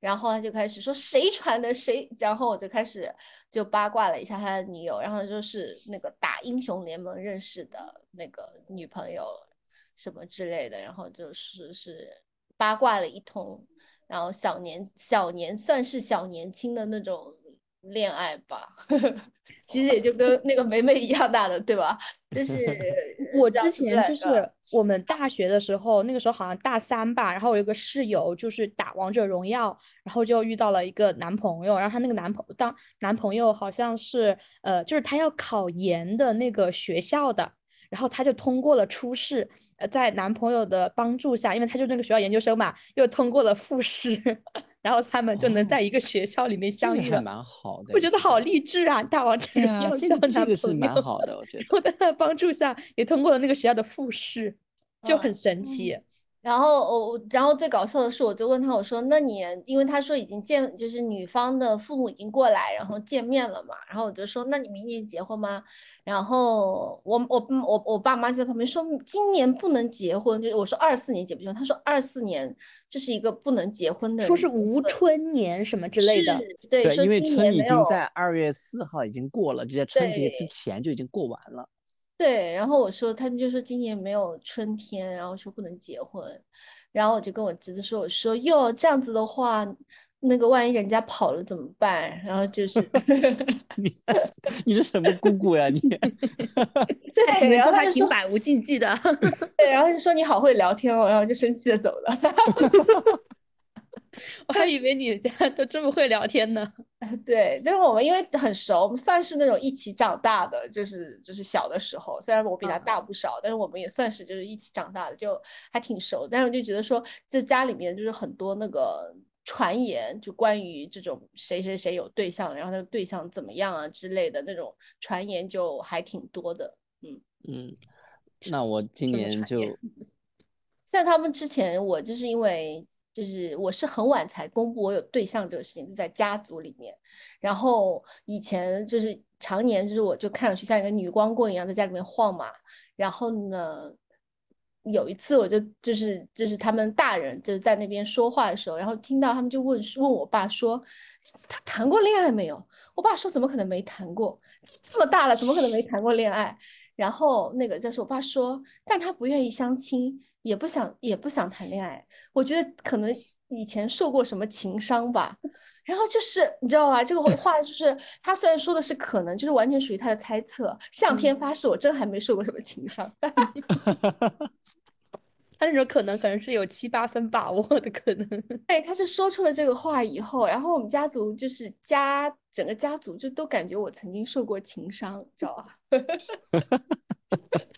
然后他就开始说谁传的谁，然后我就开始就八卦了一下他的女友，然后就是那个打英雄联盟认识的那个女朋友。什么之类的，然后就是是八卦了一通，然后小年小年算是小年轻的那种恋爱吧，其实也就跟那个梅梅一样大的，对吧？就是 我之前就是我们大学的时候，那个时候好像大三吧，然后我有个室友就是打王者荣耀，然后就遇到了一个男朋友，然后他那个男朋当男朋友好像是呃，就是他要考研的那个学校的。然后他就通过了初试，呃，在男朋友的帮助下，因为他就那个学校研究生嘛，又通过了复试，然后他们就能在一个学校里面相遇了，蛮好的。我觉得好励志啊！大王这个要交男朋是蛮好的，我觉得。我在他的帮助下也通过了那个学校的复试，就很神奇。然后我，然后最搞笑的是，我就问他，我说：“那你，因为他说已经见，就是女方的父母已经过来，然后见面了嘛。”然后我就说：“那你明年结婚吗？”然后我我我我爸妈就在旁边说：“今年不能结婚。”就是我说二四年结不结婚？他说二四年这是一个不能结婚的，说是无春年什么之类的。对，因为春已经在二月四号已经过了，就在春节之前就已经过完了。对，然后我说，他们就说今年没有春天，然后说不能结婚，然后我就跟我侄子说，我说哟，这样子的话，那个万一人家跑了怎么办？然后就是 你你是什么姑姑呀你？对，然后他就说百无禁忌的，对，然后就说你好会聊天哦，然后就生气的走了。我还以为你家都这么会聊天呢。对，就是我们因为很熟，我们算是那种一起长大的，就是就是小的时候，虽然我比他大不少，但是我们也算是就是一起长大的，就还挺熟。但是我就觉得说，在家里面就是很多那个传言，就关于这种谁谁谁有对象，然后他的对象怎么样啊之类的那种传言，就还挺多的。嗯嗯，那我今年就 在他们之前，我就是因为。就是我是很晚才公布我有对象这个事情，就在家族里面。然后以前就是常年就是我就看上去像一个女光棍一样在家里面晃嘛。然后呢，有一次我就就是就是他们大人就是在那边说话的时候，然后听到他们就问问我爸说他谈过恋爱没有？我爸说怎么可能没谈过？这么大了怎么可能没谈过恋爱？然后那个就是我爸说，但他不愿意相亲，也不想也不想谈恋爱。我觉得可能以前受过什么情伤吧，然后就是你知道吧，这个话 就是他虽然说的是可能，就是完全属于他的猜测。向天发誓，我真还没受过什么情伤。他那种可能可能是有七八分把握的可能。哎，他是说出了这个话以后，然后我们家族就是家整个家族就都感觉我曾经受过情伤，知道吧？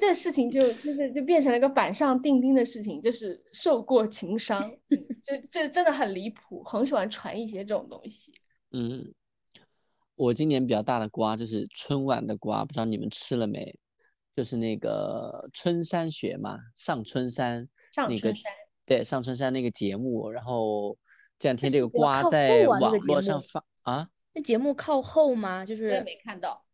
就这事情就就是就变成了一个板上钉钉的事情，就是受过情伤，就这真的很离谱，很喜欢传一些这种东西。嗯，我今年比较大的瓜就是春晚的瓜，不知道你们吃了没？就是那个春山雪嘛，上春山，上春山，对，上春山那个节目，然后这两天这个瓜在网络上发啊？那节目靠后吗？就是没看到。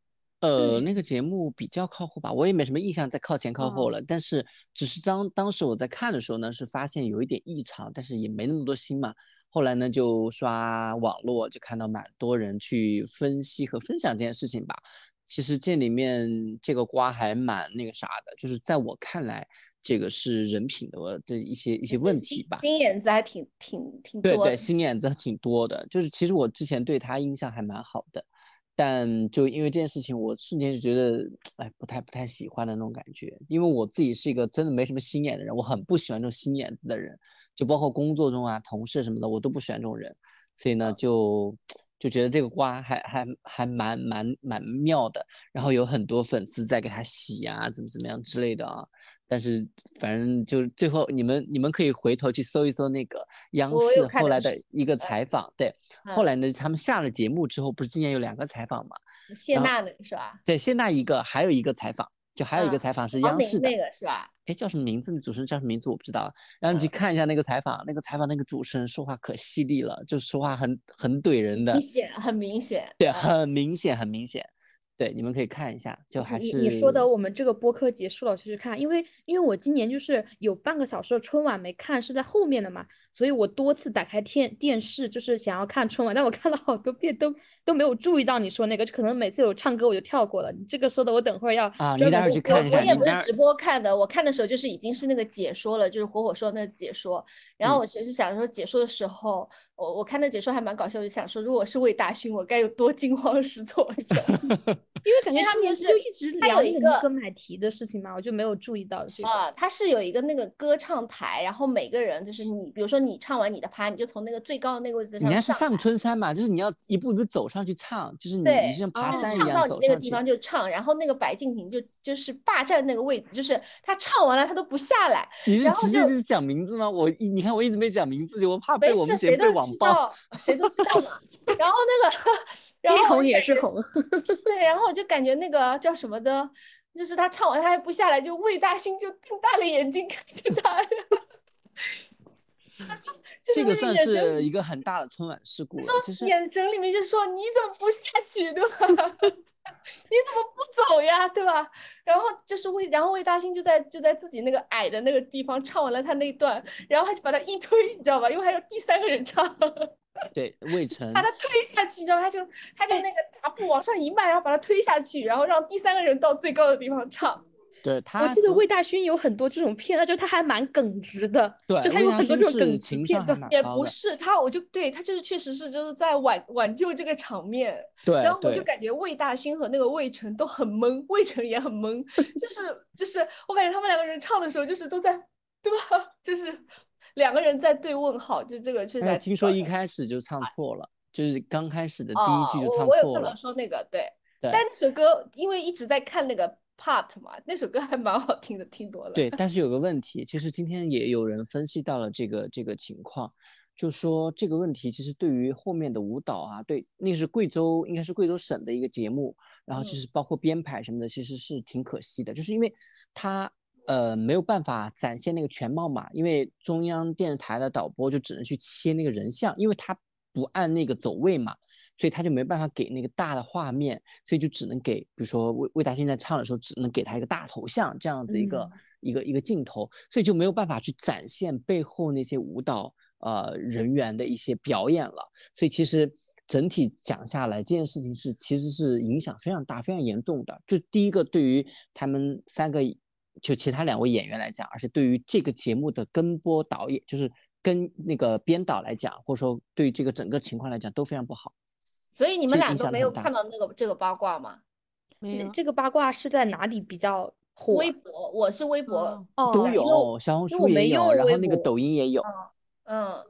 呃，那个节目比较靠后吧，我也没什么印象在靠前靠后了。但是只是当当时我在看的时候呢，是发现有一点异常，但是也没那么多心嘛。后来呢，就刷网络，就看到蛮多人去分析和分享这件事情吧。其实这里面这个瓜还蛮那个啥的，就是在我看来，这个是人品的的一些一些问题吧。心眼子还挺挺挺多。对对，心眼子挺多的。就是其实我之前对他印象还蛮好的，但就因为这件事情，我瞬间就觉得，哎，不太不太喜欢的那种感觉。因为我自己是一个真的没什么心眼的人，我很不喜欢这种心眼子的人，就包括工作中啊、同事什么的，我都不喜欢这种人。所以呢，就。就觉得这个瓜还还还蛮蛮蛮妙的，然后有很多粉丝在给他洗啊，怎么怎么样之类的啊。但是反正就最后你们你们可以回头去搜一搜那个央视后来的一个采访，对，后来呢他们下了节目之后，不是今年有两个采访嘛？谢娜那个是吧？对，谢娜一个，还有一个采访。就还有一个采访是央视的那个是吧？哎，叫什么名字？主持人叫什么名字？我不知道。然后你去看一下那个采访，那个采访那个主持人说话可犀利了，就说话很很怼人的，明显很明显，对，很明显很明显。对，你们可以看一下，就还是你说的，我们这个播客结束了就去看，因为因为我今年就是有半个小时的春晚没看，是在后面的嘛，所以我多次打开电电视，就是想要看春晚，但我看了好多遍都都没有注意到你说那个，就可能每次有唱歌我就跳过了。你这个说的，我等会儿要啊，你待会儿去看一下。我也不是直播看的，我看的时候就是已经是那个解说了，就是火火说那个解说。然后我其实想说解说的时候，我我看那解说还蛮搞笑，我就想说，如果是魏大勋，我该有多惊慌失措？因为感觉他们就一直聊一个买题的事情嘛，我就没有注意到这个。啊，他是有一个那个歌唱台，然后每个人就是你，比如说你唱完你的趴，你就从那个最高的那个位置上。你那是上春山嘛，就是你要一步一步走上去唱，就是你你像爬山一样唱到你那个地方就唱，然后那个白敬亭就就是霸占那个位置，就是他唱完了他都不下来。你是直接是讲名字吗？我你看我一直没讲名字，我怕被我们节目被网暴。谁都知道嘛。然后那个。一红也是红，对，然后我就感觉那个叫什么的，就是他唱完他还不下来，就魏大勋就瞪大了眼睛看着他，这个算是一个很大的春晚事故，就是眼神里面就说你怎么不下去，对吧？你怎么不走呀，对吧？然后就是魏，然后魏大勋就在就在自己那个矮的那个地方唱完了他那一段，然后他就把他一推，你知道吧？因为还有第三个人唱。对，魏晨把他推下去，你知道吗？他就他就那个大步往上一迈，然后把他推下去，然后让第三个人到最高的地方唱。对他，我记得魏大勋有很多这种片，就他还蛮耿直的。对，就他有很多这种耿直片段。也不是他，我就对他就是确实是就是在挽挽救这个场面。对，然后我就感觉魏大勋和那个魏晨都很懵，魏晨也很懵，就是就是我感觉他们两个人唱的时候就是都在，对吧？就是。两个人在对问号，就这个确实。听说一开始就唱错了，就是刚开始的第一句就唱错了。我有听说那个，对。对。但那首歌因为一直在看那个 part 嘛，那首歌还蛮好听的，听多了。对，但是有个问题，其实今天也有人分析到了这个这个情况，就说这个问题其实对于后面的舞蹈啊，对，那个是贵州，应该是贵州省的一个节目，然后其实包括编排什么的，其实是挺可惜的，就是因为它。呃，没有办法展现那个全貌嘛，因为中央电视台的导播就只能去切那个人像，因为他不按那个走位嘛，所以他就没办法给那个大的画面，所以就只能给，比如说魏魏大勋在唱的时候，只能给他一个大头像这样子一个一个一个镜头，所以就没有办法去展现背后那些舞蹈呃人员的一些表演了，所以其实整体讲下来，这件事情是其实是影响非常大、非常严重的。就第一个，对于他们三个。就其他两位演员来讲，而且对于这个节目的跟播导演，就是跟那个编导来讲，或者说对于这个整个情况来讲都非常不好。所以你们俩都没有看到那个这个八卦吗？没有。这个八卦是在哪里比较火？微博，我是微博哦，都有，小红书也有，然后那个抖音也有。嗯。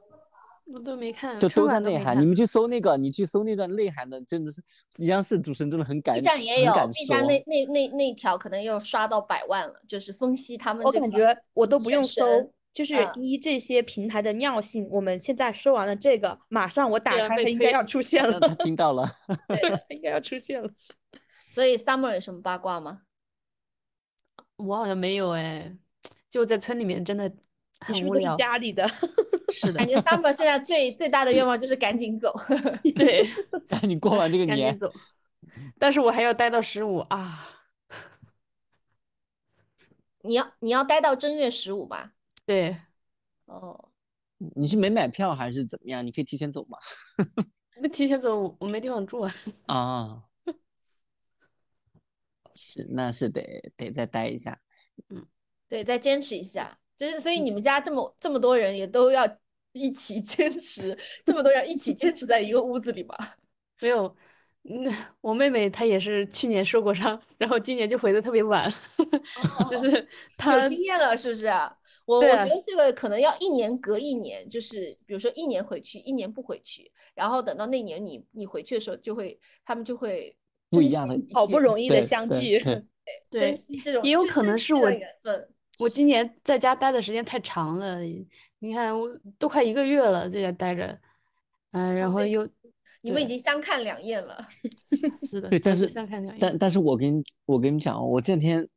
我都没看，就都在内涵。你们去搜那个，你去搜那段内涵的，真的是央视主持人真的很敢，B 站也有，B 站那那那那条可能又刷到百万了，就是分析他们。我感觉我都不用搜，就是依这些平台的尿性，我们现在说完了这个，马上我打开它应该要出现了。他听到了，对，应该要出现了。所以 Summer 有什么八卦吗？我好像没有哎，就在村里面真的。很无聊是都是家里的？是 的，感觉 Summer 现在最最大的愿望就是赶紧走。对，赶紧过完这个年。走。但是我还要待到十五啊。你要你要待到正月十五吧？对，哦，你是没买票还是怎么样？你可以提前走吗？那提前走我没地方住啊。啊，是，那是得得再待一下。嗯，对，再坚持一下。就是所以你们家这么这么多人也都要一起坚持，这么多人一起坚持在一个屋子里吧？没有。那，我妹妹她也是去年受过伤，然后今年就回的特别晚，就是她有经验了，是不是？我我觉得这个可能要一年隔一年，就是比如说一年回去，一年不回去，然后等到那年你你回去的时候，就会他们就会不一样的，好不容易的相聚，对 珍惜这种也有可能是我缘分。我今年在家待的时间太长了，你看我都快一个月了在家待着，嗯，然后又。你们已经相看两厌了，是的，对，但是相看两厌。但但是我跟我跟你讲，我这两天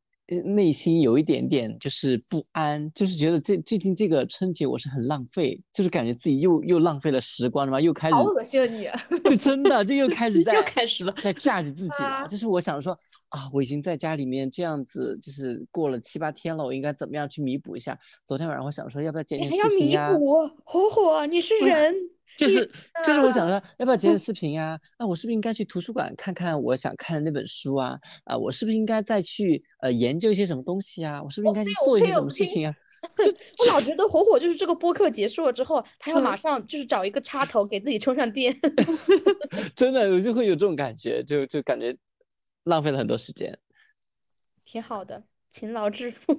内心有一点点就是不安，就是觉得这最近这个春节我是很浪费，就是感觉自己又又浪费了时光了嘛，又开始好恶心啊你！就真的，这又开始 在又开始了，在榨着自己了。就是我想说啊，我已经在家里面这样子，就是过了七八天了，我应该怎么样去弥补一下？昨天晚上我想说，要不要剪点视频呀？弥补，火火，你是人。就是 就是我想说，要不要剪剪视频啊？那，我是不是应该去图书馆看看我想看的那本书啊？啊，我是不是应该再去呃研究一些什么东西啊？我是不是应该去做一些什么事情啊？就我老觉得火火就是这个播客结束了之后，他要马上就是找一个插头给自己充上电。真的，我就会有这种感觉，就就感觉浪费了很多时间。挺好的，勤劳致富。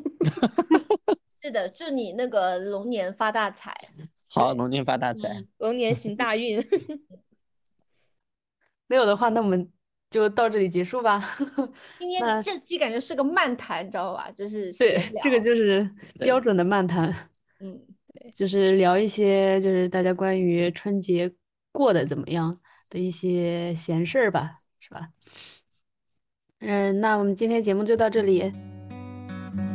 是的，祝你那个龙年发大财。好，龙年发大财，龙年行大运。没有的话，那我们就到这里结束吧。今天这期感觉是个漫谈，你知道吧？就是对，这个就是标准的漫谈。嗯，对，就是聊一些就是大家关于春节过得怎么样的一些闲事儿吧，是吧？嗯，那我们今天节目就到这里。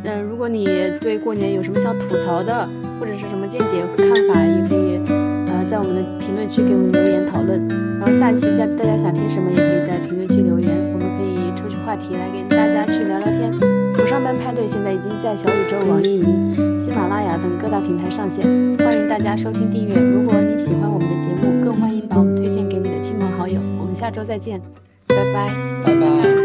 嗯，如果你对过年有什么想吐槽的，或者是什么见解看法，也可以呃在我们的评论区给我们留言讨论。然后下期家大家想听什么，也可以在评论区留言，我们可以抽取话题来跟大家去聊聊天。不上班派对现在已经在小宇宙、网易云、喜马拉雅等各大平台上线，欢迎大家收听订阅。如果你喜欢我们的节目，更欢迎把我们推荐给你的亲朋好友。我们下周再见，拜拜，拜拜。